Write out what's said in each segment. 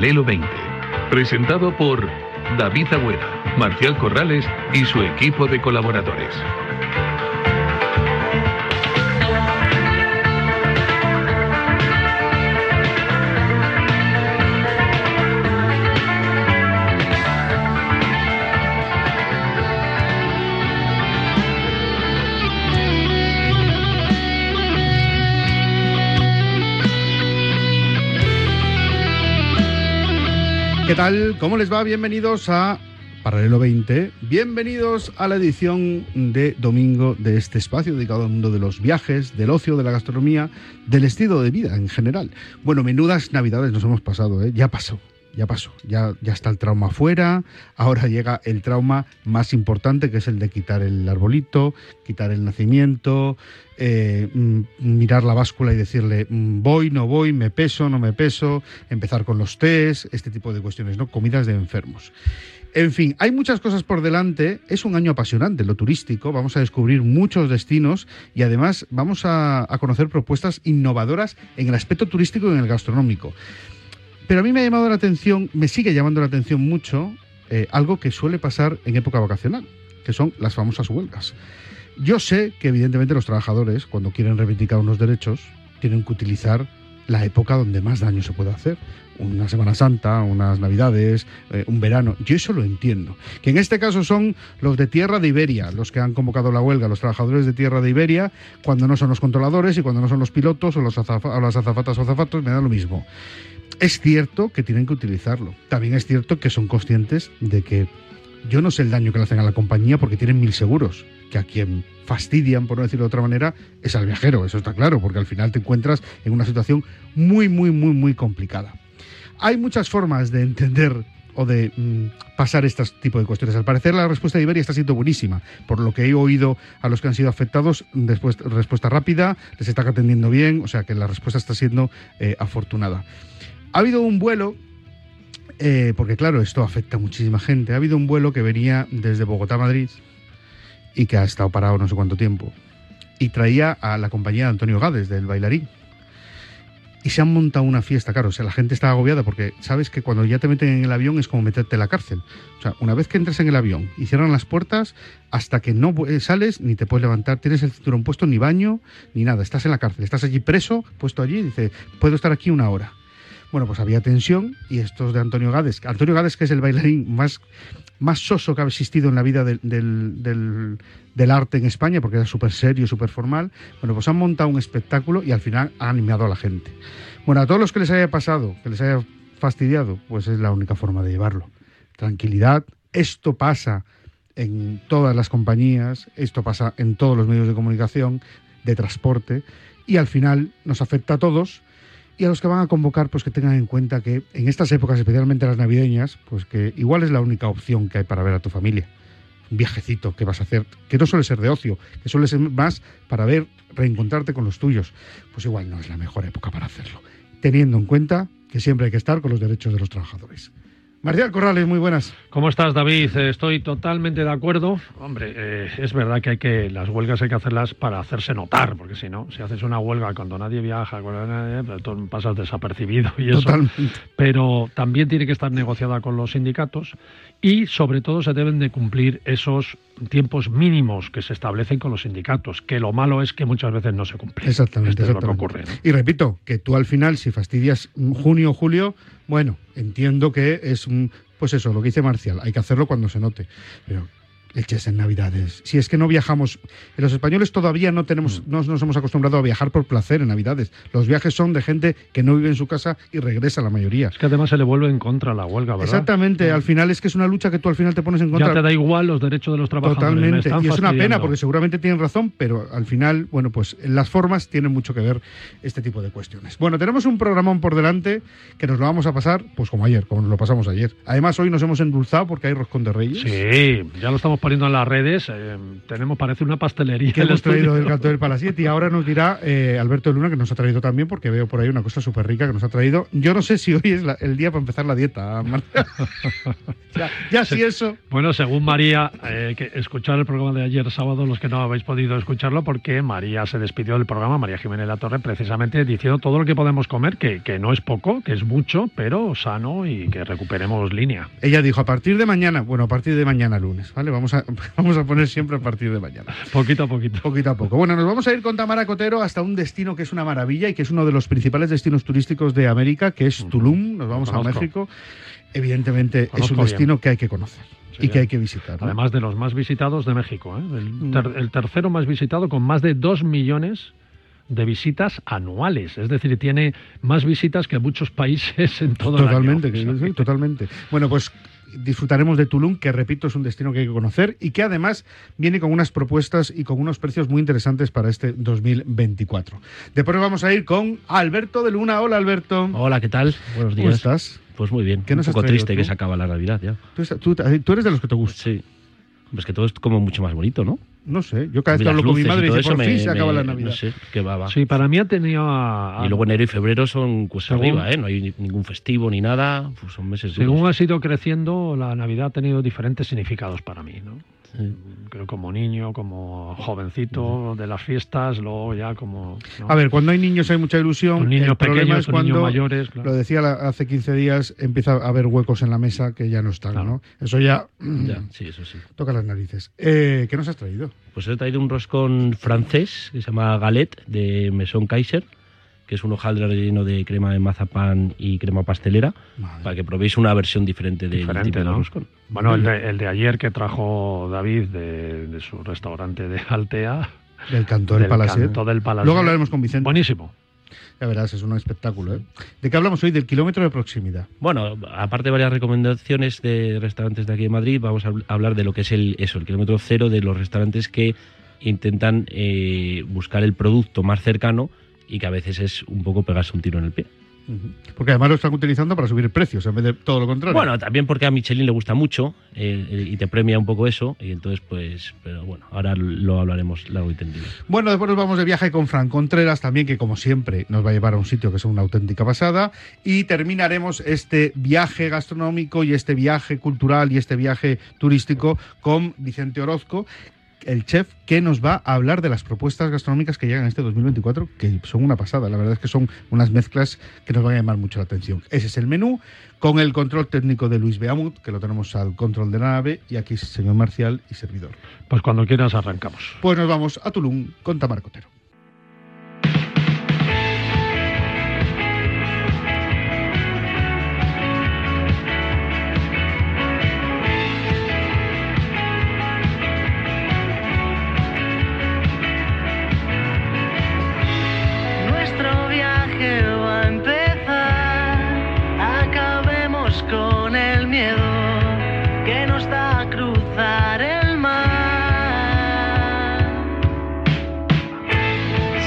Paralelo 20, presentado por David Agüera, Marcial Corrales y su equipo de colaboradores. ¿Qué tal? ¿Cómo les va? Bienvenidos a Paralelo 20. Bienvenidos a la edición de domingo de este espacio dedicado al mundo de los viajes, del ocio, de la gastronomía, del estilo de vida en general. Bueno, menudas navidades nos hemos pasado, ¿eh? Ya pasó, ya pasó, ya, ya está el trauma fuera, ahora llega el trauma más importante que es el de quitar el arbolito, quitar el nacimiento, eh, mm, mirar la báscula y decirle mm, voy, no voy, me peso, no me peso, empezar con los test, este tipo de cuestiones, ¿no? Comidas de enfermos. En fin, hay muchas cosas por delante. Es un año apasionante lo turístico. Vamos a descubrir muchos destinos y además vamos a, a conocer propuestas innovadoras en el aspecto turístico y en el gastronómico. Pero a mí me ha llamado la atención, me sigue llamando la atención mucho, eh, algo que suele pasar en época vacacional, que son las famosas huelgas. Yo sé que evidentemente los trabajadores, cuando quieren reivindicar unos derechos, tienen que utilizar la época donde más daño se puede hacer. Una Semana Santa, unas Navidades, eh, un verano. Yo eso lo entiendo. Que en este caso son los de Tierra de Iberia, los que han convocado la huelga, los trabajadores de Tierra de Iberia, cuando no son los controladores y cuando no son los pilotos o, los o las azafatas o azafatos, me da lo mismo. Es cierto que tienen que utilizarlo. También es cierto que son conscientes de que yo no sé el daño que le hacen a la compañía porque tienen mil seguros, que a quien fastidian, por no decirlo de otra manera, es al viajero, eso está claro, porque al final te encuentras en una situación muy, muy, muy, muy complicada. Hay muchas formas de entender o de mm, pasar este tipo de cuestiones. Al parecer la respuesta de Iberia está siendo buenísima. Por lo que he oído a los que han sido afectados, después, respuesta rápida, les está atendiendo bien, o sea que la respuesta está siendo eh, afortunada. Ha habido un vuelo, eh, porque claro, esto afecta a muchísima gente, ha habido un vuelo que venía desde Bogotá Madrid y que ha estado parado no sé cuánto tiempo. Y traía a la compañía de Antonio Gades, del bailarín. Y se han montado una fiesta, claro. O sea, la gente está agobiada porque sabes que cuando ya te meten en el avión es como meterte en la cárcel. O sea, una vez que entres en el avión y cierran las puertas, hasta que no eh, sales ni te puedes levantar, tienes el cinturón puesto, ni baño, ni nada. Estás en la cárcel, estás allí preso, puesto allí, y dice, puedo estar aquí una hora. Bueno, pues había tensión y estos de Antonio Gades, Antonio Gades que es el bailarín más, más soso que ha existido en la vida del, del, arte en España, porque era súper serio, súper formal, bueno, pues han montado un espectáculo y al final han animado a la gente. Bueno, a todos los que les haya pasado, que les haya fastidiado, pues es la única forma de llevarlo. Tranquilidad, esto pasa en todas las compañías, esto pasa en todos los medios de comunicación, de transporte, y al final nos afecta a todos y a los que van a convocar, pues que tengan en cuenta que en estas épocas, especialmente las navideñas, pues que igual es la única opción que hay para ver a tu familia. Un viajecito que vas a hacer, que no suele ser de ocio, que suele ser más para ver, reencontrarte con los tuyos. Pues igual no es la mejor época para hacerlo, teniendo en cuenta que siempre hay que estar con los derechos de los trabajadores. Marcial Corrales, muy buenas. ¿Cómo estás, David? Eh, Estoy totalmente de acuerdo. Hombre, eh, es verdad que hay que las huelgas hay que hacerlas para hacerse notar, porque si no, si haces una huelga cuando nadie viaja, cuando nadie, pues tú pasas desapercibido y eso. Totalmente. Pero también tiene que estar negociada con los sindicatos y, sobre todo, se deben de cumplir esos tiempos mínimos que se establecen con los sindicatos. Que lo malo es que muchas veces no se cumplen. Exactamente, Esto es lo que exactamente. ocurre. ¿no? Y repito, que tú al final, si fastidias junio o julio, bueno, entiendo que es un, pues eso, lo que dice Marcial, hay que hacerlo cuando se note. Pero leches en Navidades. Si es que no viajamos, los españoles todavía no tenemos, Mm. no nos hemos acostumbrado a viajar por placer en Navidades. Los viajes son de gente que no vive en su casa y regresa la mayoría. Es que además se le vuelve en contra la huelga, ¿verdad? Exactamente, al final es que es una lucha que tú al final te pones en contra. Ya te da igual los derechos de los trabajadores. me Totalmente. están Y es una pena porque seguramente tienen razón, pero al final, bueno, pues las formas tienen mucho que ver este tipo de cuestiones. Bueno, tenemos un programón por delante que nos lo vamos a pasar, pues como ayer, como nos lo pasamos ayer. Además, hoy nos hemos endulzado porque hay roscón de reyes. Sí, ya lo estamos poniendo en las redes. eh, tenemos, parece una pastelería. que hemos traído del canto del Palasiete y ahora nos dirá eh, Alberto Luna que nos ha traído también porque veo por ahí una cosa súper rica que nos ha traído. Yo no sé si hoy es la- el día para empezar la dieta, Marta. ya, ya si eso. Bueno, según María, eh, que escuchar el programa de ayer sábado, los que no habéis podido escucharlo, porque María se despidió del programa, María Jiménez La Torre, precisamente diciendo todo lo que podemos comer, que, que no es poco, que es mucho, pero sano y que recuperemos línea. Ella dijo a partir de mañana, bueno, a partir de mañana lunes, ¿vale? Vamos a, vamos a poner siempre a partir de mañana. Poquito a poquito. Poquito a poco. Bueno, nos vamos a ir con Tamara Cotero hasta un destino que es una maravilla y que es uno de los principales destinos turísticos de América, que es Tulum. Nos vamos a. México. Evidentemente es un bien. destino que hay que conocer y que hay que visitar. ¿no? Además de los más visitados de México, ¿eh? Mm. el, ter- el tercero más visitado con más de dos millones de visitas anuales. Es decir, tiene más visitas que muchos países en todo Totalmente, el año. O sea, sí, totalmente. Bueno, pues disfrutaremos de Tulum, que repito es un destino que hay que conocer y que además viene con unas propuestas y con unos precios muy interesantes para este 2024. Después vamos a ir con Alberto de Luna. Hola Alberto. Hola, ¿qué tal? Buenos ¿Cómo días. estás? Pues muy bien. ¿Qué Un poco triste tú? que se acaba la Navidad ya. ¿Tú, tú- tú eres de los que te gusta. Sí. Pues que todo es como mucho más bonito, ¿no? No sé, yo cada vez que hablo con mi y madre y todo dice, eso por me- fin se acaba me- la Navidad. No sé, qué va, va. Sí, para mí ha tenido a, a- Y luego enero y febrero son cuesta Según- arriba, ¿eh? No hay ni- ningún festivo ni nada. Pues son meses Según duros. ha ido creciendo, la Navidad ha tenido diferentes significados para mí, ¿no? Sí. Creo como niño, como jovencito de las fiestas, luego ya como... ¿no? A ver, cuando hay niños hay mucha ilusión. Con niños el problema pequeños, es con cuando, niños mayores, claro. lo decía hace 15 días, empieza a haber huecos en la mesa que ya no están, Claro. ¿no? Eso ya, Ya, sí, eso sí. toca las narices. Eh, ¿Qué nos has traído? Pues he traído un roscón francés que se llama Galette de Maison Kaiser, que es un hojaldre relleno de crema de mazapán y crema pastelera, Madre. para que probéis una versión diferente del Diferente, típico ¿no? roscón. Bueno, el de, el de ayer que trajo David de, de su restaurante de Altea. Del canto del, Palacet. Canto del Palacet. Luego hablaremos con Vicente. Buenísimo. Ya verás, es un espectáculo. ¿eh? ¿De qué hablamos hoy? Del kilómetro de proximidad. Bueno, aparte de varias recomendaciones de restaurantes de aquí de Madrid, vamos a habl- hablar de lo que es el, eso, el kilómetro cero de los restaurantes que intentan eh, buscar el producto más cercano y que a veces es un poco pegarse un tiro en el pie. Porque además lo están utilizando para subir precios, en vez de todo lo contrario. Bueno, también porque a Michelin le gusta mucho eh, eh, y te premia un poco eso, y entonces pues, pero bueno, ahora lo hablaremos largo y tendido. Bueno, después nos vamos de viaje con Fran Contreras también, que como siempre nos va a llevar a un sitio que es una auténtica pasada. Y terminaremos este viaje gastronómico y este viaje cultural y este viaje turístico con Vicente Orozco, el chef que nos va a hablar de las propuestas gastronómicas que llegan este 2024, que son una pasada. La verdad es que son unas mezclas que nos van a llamar mucho la atención. Ese es el menú, con el control técnico de Luis Beamut, que lo tenemos al control de la nave, y aquí señor Marcial y servidor. Pues cuando quieras arrancamos. Pues nos vamos a Tulum con Tamar Cotero.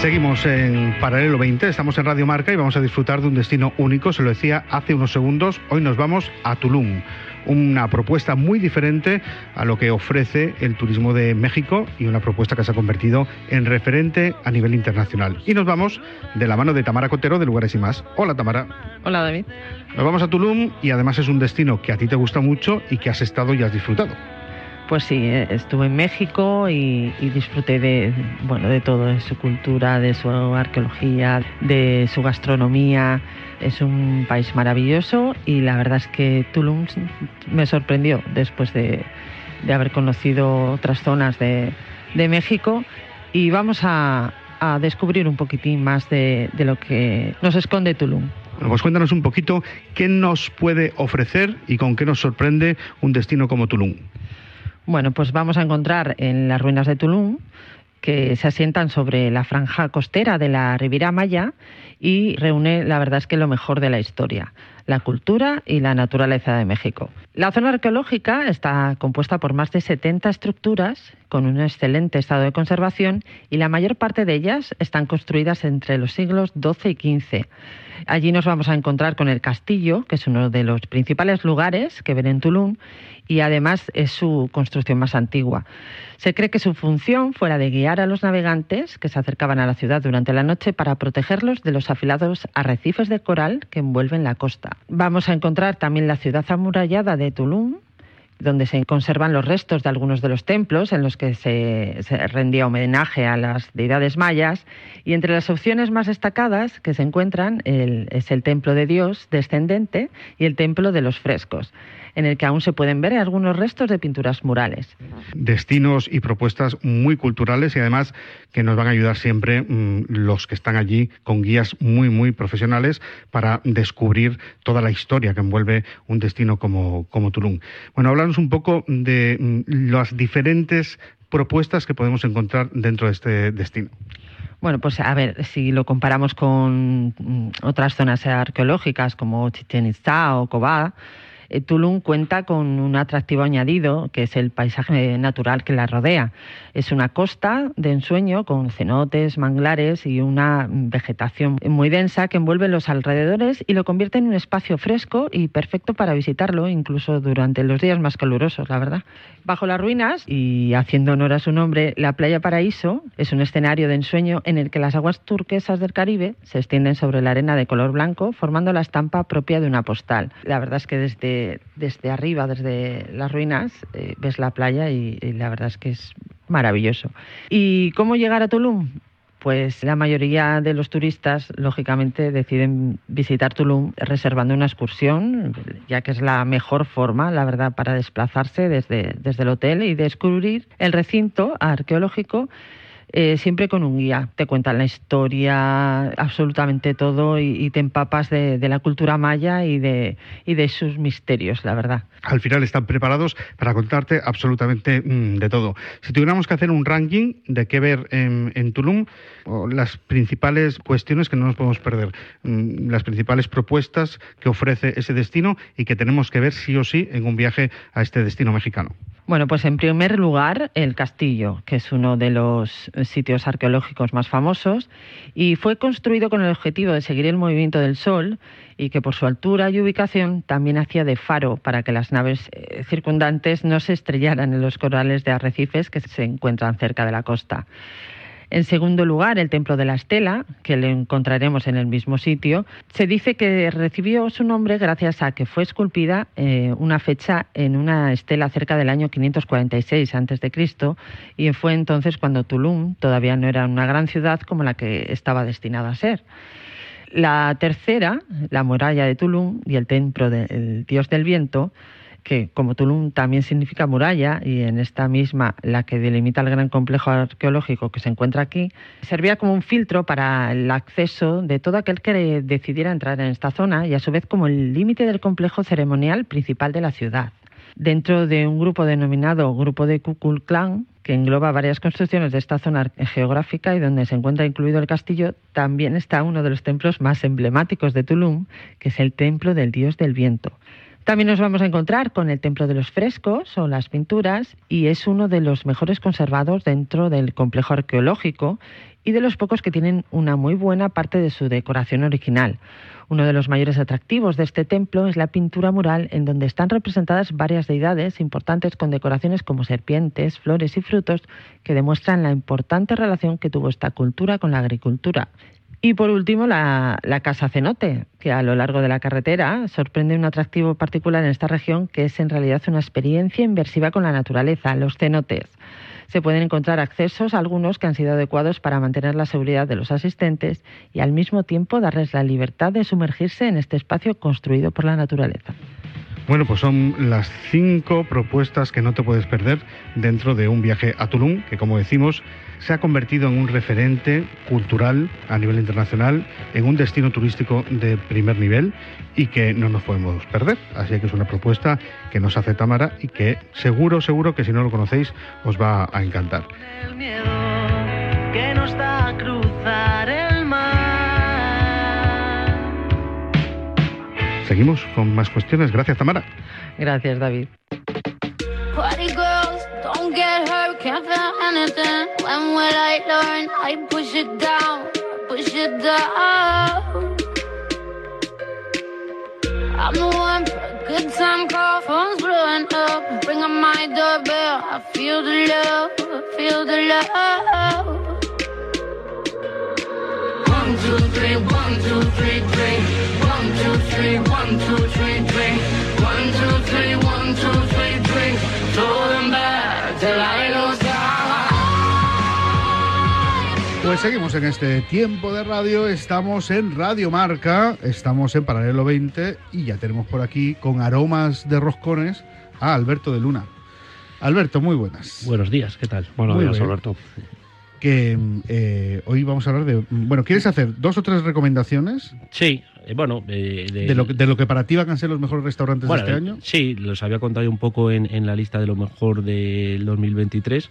Seguimos en Paralelo 20, estamos en Radio Marca y vamos a disfrutar de un destino único, se lo decía hace unos segundos, hoy nos vamos a Tulum, una propuesta muy diferente a lo que ofrece el turismo de México y una propuesta que se ha convertido en referente a nivel internacional. Y nos vamos de la mano de Tamara Cotero de Lugares y Más. Hola Tamara, Hola David. nos vamos a Tulum y además es un destino que a ti te gusta mucho y que has estado y has disfrutado. Pues sí, eh, estuve en México y, disfruté de, bueno, de todo, de su cultura, de su arqueología, de su gastronomía. Es un país maravilloso y la verdad es que Tulum me sorprendió después de, de haber conocido otras zonas de, de México y vamos a, a descubrir un poquitín más de, de lo que nos esconde Tulum. Bueno, pues cuéntanos un poquito qué nos puede ofrecer y con qué nos sorprende un destino como Tulum. Bueno, pues vamos a encontrar en las ruinas de Tulum que se asientan sobre la franja costera de la Riviera Maya y reúne, la verdad es que lo mejor de la historia, la cultura y la naturaleza de México. La zona arqueológica está compuesta por más de 70 estructuras con un excelente estado de conservación y la mayor parte de ellas están construidas entre los siglos XII y XV. Allí nos vamos a encontrar con el castillo, que es uno de los principales lugares que ven en Tulum y además es su construcción más antigua. Se cree que su función fue la de guiar a los navegantes que se acercaban a la ciudad durante la noche para protegerlos de los afilados arrecifes de coral que envuelven la costa. Vamos a encontrar también la ciudad amurallada de Tulum, donde se conservan los restos de algunos de los templos en los que se, rendía homenaje a las deidades mayas. Y entre las opciones más destacadas que se encuentran es el templo de Dios descendente y el templo de los frescos en el que aún se pueden ver algunos restos de pinturas murales. Destinos y propuestas muy culturales y además que nos van a ayudar siempre mm, los que están allí con guías muy, muy profesionales para descubrir toda la historia que envuelve un destino como, como Tulum. Bueno, hablarnos un poco de mm, las diferentes propuestas que podemos encontrar dentro de este destino. Bueno, pues a ver, si lo comparamos con mm, otras zonas arqueológicas como Chichen Itza o Cobá, Tulum cuenta con un atractivo añadido, que es el paisaje natural que la rodea. Es una costa de ensueño con cenotes, manglares y una vegetación muy densa que envuelve los alrededores y lo convierte en un espacio fresco y perfecto para visitarlo, incluso durante los días más calurosos, la verdad. Bajo las ruinas, y haciendo honor a su nombre, la playa Paraíso es un escenario de ensueño en el que las aguas turquesas del Caribe se extienden sobre la arena de color blanco, formando la estampa propia de una postal. La verdad es que desde desde, arriba, desde las ruinas, eh, ves la playa y, la verdad es que es maravilloso. ¿Y cómo llegar a Tulum? Pues la mayoría de los turistas, lógicamente, deciden visitar Tulum reservando una excursión, ya que es la mejor forma, la verdad, para desplazarse desde, desde el hotel y descubrir el recinto arqueológico eh, siempre con un guía. Te cuentan la historia, absolutamente todo, y, te empapas de, la cultura maya y de, de sus misterios, la verdad. Al final están preparados para contarte absolutamente mm, de todo. Si tuviéramos que hacer un ranking de qué ver en, Tulum, las principales cuestiones que no nos podemos perder, mm, las principales propuestas que ofrece ese destino y que tenemos que ver sí o sí en un viaje a este destino mexicano. Bueno, pues en primer lugar el castillo, que es uno de los sitios arqueológicos más famosos y fue construido con el objetivo de seguir el movimiento del Sol y que por su altura y ubicación también hacía de faro para que las naves eh, circundantes no se estrellaran en los corales de arrecifes que se encuentran cerca de la costa. En segundo lugar, el Templo de la Estela, que lo encontraremos en el mismo sitio, se dice que recibió su nombre gracias a que fue esculpida eh, una fecha en una estela cerca del año 546 a.C. y fue entonces cuando Tulum todavía no era una gran ciudad como la que estaba destinada a ser. La tercera, la muralla de Tulum y el templo del dios del viento, que como Tulum también significa muralla y en esta misma la que delimita el gran complejo arqueológico que se encuentra aquí, servía como un filtro para el acceso de todo aquel que decidiera entrar en esta zona y a su vez como el límite del complejo ceremonial principal de la ciudad. Dentro de un grupo denominado Grupo de Kukulcán, que engloba varias construcciones de esta zona geográfica y donde se encuentra incluido el castillo, también está uno de los templos más emblemáticos de Tulum, que es el Templo del Dios del Viento. También nos vamos a encontrar con el Templo de los Frescos o las pinturas y es uno de los mejores conservados dentro del complejo arqueológico y de los pocos que tienen una muy buena parte de su decoración original. Uno de los mayores atractivos de este templo es la pintura mural en donde están representadas varias deidades importantes con decoraciones como serpientes, flores y frutos que demuestran la importante relación que tuvo esta cultura con la agricultura y por último, la, Casa Cenote, que a lo largo de la carretera sorprende un atractivo particular en esta región, que es en realidad una experiencia inversiva con la naturaleza, los cenotes. Se pueden encontrar accesos, algunos que han sido adecuados para mantener la seguridad de los asistentes y al mismo tiempo darles la libertad de sumergirse en este espacio construido por la naturaleza. Bueno, pues son las cinco propuestas que no te puedes perder dentro de un viaje a Tulum, que como decimos se ha convertido en un referente cultural a nivel internacional, en un destino turístico de primer nivel y que no nos podemos perder. Así que es una propuesta que nos hace Tamara y que seguro, seguro que si no lo conocéis os va a encantar. Seguimos con más cuestiones. Gracias, Tamara. Gracias, David. I'm the one for a good time call, phone's blowing up. Bring on my doorbell, I feel the love, I feel the love. Pues seguimos en este tiempo de radio, estamos en Radio Marca, estamos en Paralelo 20 y ya tenemos por aquí con aromas de roscones a Alberto de Luna. Alberto, muy buenas. Buenos días, ¿qué tal? Buenos Muy días, bien. Alberto. Que eh, hoy vamos a hablar de... Bueno, ¿quieres hacer dos o tres recomendaciones Sí, bueno, eh, de, de lo, que- de lo que para ti van a ser los mejores restaurantes Bueno, de este año? Sí, los había contado un poco en, en la lista de lo mejor del 2023.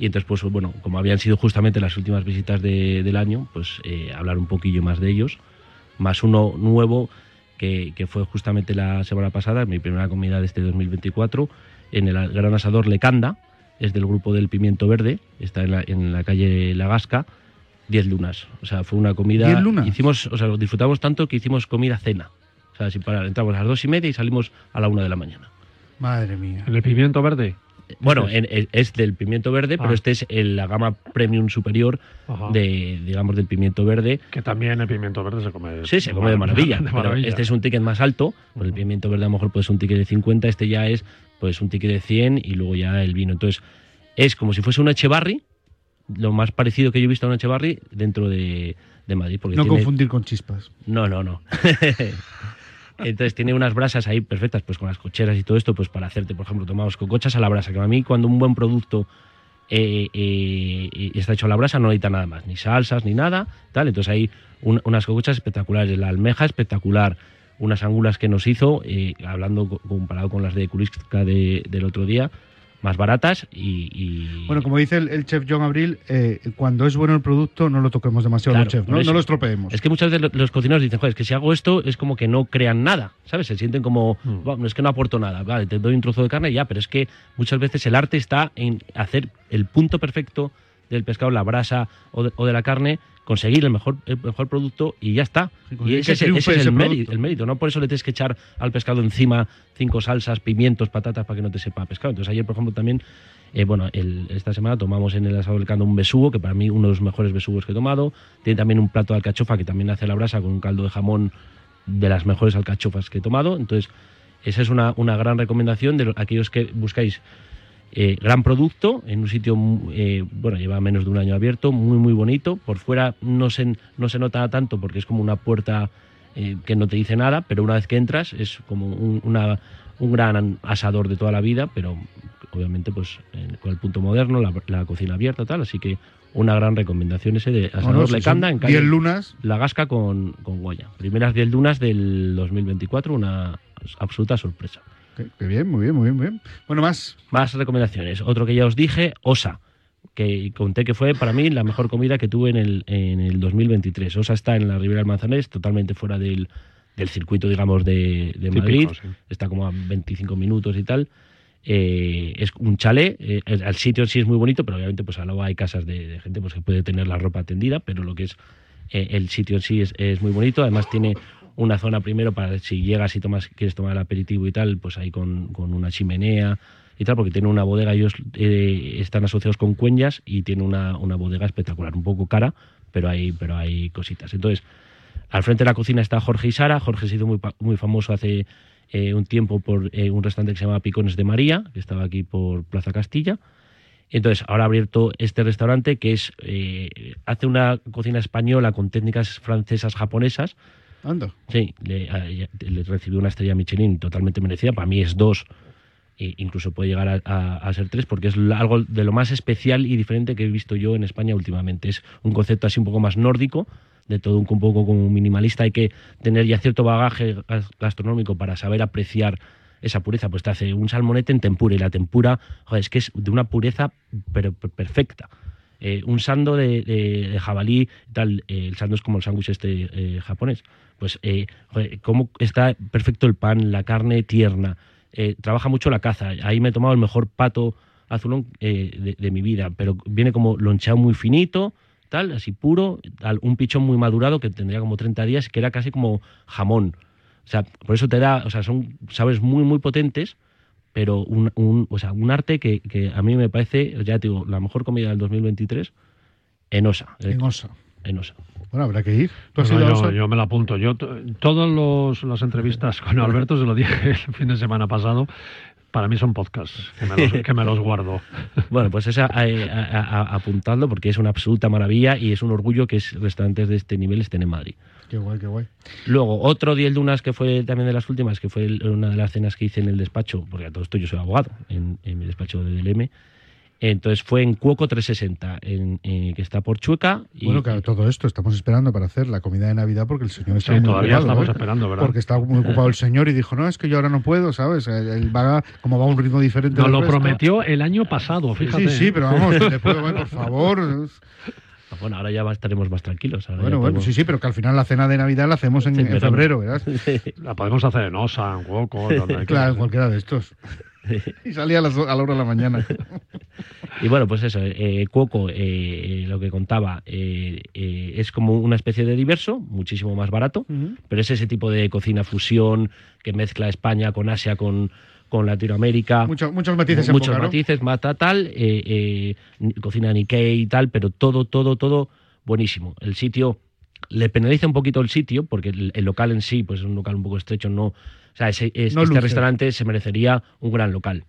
Y entonces, pues bueno, como habían sido justamente las últimas visitas de- del año, pues eh, hablar un poquillo más de ellos. Más uno nuevo que, que fue justamente la semana pasada, mi primera comida de este 2024, en el Gran Asador Lecanda, es del grupo del Pimiento Verde, está en la, en la calle La Gasca, 10 lunas. O sea, fue una comida... ¿Diez lunas? Hicimos, o sea, lo disfrutamos tanto que hicimos comida-cena. O sea, sin parar. Entramos a las dos y media y salimos a la una de la mañana. Madre mía. ¿En el pimiento verde? Bueno, es? en- en- es del pimiento verde, pero Ah. este es el- la gama premium superior Ajá. de, digamos, del pimiento verde. Que también el pimiento verde se come. Sí, se come de maravilla. De pero maravilla. este es un ticket más alto. Pues el pimiento verde a lo mejor puede ser un ticket de 50, este ya es pues un ticket de 100 y luego ya el vino. Entonces, es como si fuese un Echevarri, lo más parecido que yo he visto a un Echevarri dentro de, de Madrid. Porque No tiene- confundir con chispas. No, no, no. Entonces tiene unas brasas ahí perfectas, pues con las cocheras y todo esto, pues para hacerte, por ejemplo, tomamos cocochas a la brasa, que a mí cuando un buen producto eh, eh, eh, está hecho a la brasa no necesita nada más, ni salsas, ni nada, tal. Entonces hay un- unas cocochas espectaculares, la almeja espectacular, unas angulas que nos hizo, eh, hablando co- comparado con las de Kuristka de- del otro día, más baratas y... y- Bueno, como dice el, el chef John Abril, eh, cuando es bueno el producto no lo toquemos demasiado, Claro, los chefs, por ¿no? lo estropeemos. Es que muchas veces lo- los cocineros dicen, joder, es que si hago esto es como que no crean nada, ¿sabes? Se sienten como, Mm. "Buah, no es que no aporto nada, vale, te doy un trozo de carne y ya, pero es que muchas veces el arte está en hacer el punto perfecto del pescado, la brasa o de, o de la carne, conseguir el mejor, el mejor producto y ya está. Y ese es, el- triunfe ese es ese el, mérito, producto. el mérito, ¿no? Por eso le tienes que echar al pescado encima cinco salsas, pimientos, patatas para que no te sepa pescado. Entonces ayer, por ejemplo, también eh, bueno, el- esta semana tomamos en el asado del caldo un besugo, que para mí uno de los mejores besugos que he tomado. Tiene también un plato de alcachofa que también hace la brasa con un caldo de jamón de las mejores alcachofas que he tomado. Entonces, esa es una, una gran recomendación de lo- aquellos que buscáis eh, gran producto en un sitio, eh, bueno, lleva menos de un año abierto, muy, muy bonito. Por fuera no se, no se nota tanto porque es como una puerta eh, que no te dice nada, pero una vez que entras es como un, una- un gran asador de toda la vida, pero obviamente pues con el punto moderno, la, la cocina abierta, tal. Así que una gran recomendación ese de asador no, si Lecanda en calle 10 lunas, La Gasca con, con Goya. Primeras 10 lunas del 2024, una absoluta sorpresa. Bien, muy bien, muy bien, muy bien. Bueno, más. Más recomendaciones. Otro que ya os dije, Osa, que conté que fue para mí la mejor comida que tuve en el, en el 2023. Osa está en la Ribera del Manzanés, totalmente fuera del, del circuito, digamos, de, de Típico, Madrid. sí. Está como a 25 minutos y tal. Eh, es un chalet, eh, el, el sitio en sí es muy bonito, pero obviamente pues al lado hay casas de, de gente pues, que puede tener la ropa tendida, pero lo que es eh, el sitio en sí es, es muy bonito. Además tiene una zona primero para si llegas y tomas, quieres tomar el aperitivo y tal, pues ahí con, con una chimenea y tal, porque tiene una bodega, ellos eh, están asociados con Cueñas y tiene una, una bodega espectacular, un poco cara, pero hay, pero hay cositas. Entonces, al frente de la cocina está Jorge y Sara. Jorge se hizo muy, muy famoso hace eh, un tiempo por eh, un restaurante que se llama Picones de María, que estaba aquí por Plaza Castilla. Entonces, ahora ha abierto este restaurante que es hace una cocina española con técnicas francesas, japonesas. Anda. Sí, le, a- le recibió una estrella Michelin totalmente merecida. Para mí es dos, e incluso puede llegar a, a- a ser tres, porque es algo de lo más especial y diferente que he visto yo en España últimamente. Es un concepto así un poco más nórdico, de todo un poco como minimalista, hay que tener ya cierto bagaje gas- gastronómico para saber apreciar esa pureza. Pues te hace un salmonete en tempura y la tempura, joder, es que es de una pureza perfecta. Eh, un sando de, jabalí, tal, eh, el sando es como el sándwich este eh, japonés. Pues, cómo está perfecto el pan, la carne tierna. Trabaja mucho la caza. Ahí me he tomado el mejor pato azulón de, de mi vida, pero viene como loncheado muy finito, tal, así puro, tal, un pichón muy madurado que tendría como 30 días, que era casi como jamón. O sea, por eso te da, o sea, son sabores muy, muy potentes, pero un, un- o sea, un arte que, que a mí me parece, ya te digo, la mejor comida del 2023 en Osa. eh, En Osa. en Osa. Bueno, habrá que ir. ¿Tú has Bueno, ido a yo, Osa? yo me la apunto. Yo to- todas los- las entrevistas con Alberto se lo dije el fin de semana pasado. Para mí son podcasts que me los, que me los guardo. Bueno, pues esa, eh, a- a- a- apuntadlo porque es una absoluta maravilla y es un orgullo que es- restaurantes de este nivel estén en Madrid. Qué guay, qué guay. Luego, otro Diel Dunas que fue también de las últimas, que fue el- una de las cenas que hice en el despacho, porque a todo esto yo soy abogado, en, en mi despacho de DLM. Entonces fue en Cuoco 360, en, en- que está por Chueca. Y, Bueno, claro, todo esto estamos esperando para hacer la comida de Navidad porque el señor está Sí, muy todavía ocupado. estamos ¿eh? esperando, ¿verdad? Porque está muy ocupado el señor y dijo, no, es que yo ahora no puedo, ¿sabes? Él, va, como va a un ritmo diferente. Nos lo prometió el año pasado, fíjate. Sí, sí, pero vamos, le puedo, ver, por favor. Bueno, ahora ya estaremos más tranquilos. ahora Bueno, bueno, podemos- sí, sí, pero que al final la cena de Navidad la hacemos en, Sí, en pero- febrero, ¿verdad? La podemos hacer en Osa, en donde que- Claro, en cualquiera de estos. Y salía a, las, do- a la hora de la mañana. Y bueno, pues eso, eh, Cuoco, eh, lo que contaba, eh, eh, es como una especie de diverso, muchísimo más barato, pero es ese tipo de cocina fusión que mezcla España con Asia, con, con Latinoamérica. Muchos, muchos matices en muchos ¿no? matices, mata tal, eh, eh, cocina Nikkei y tal, pero todo, todo, todo buenísimo. El sitio le penaliza un poquito el sitio, porque el, el local en sí, pues es un local un poco estrecho, no. O sea, ese- es- No este luce. restaurante se merecería un gran local.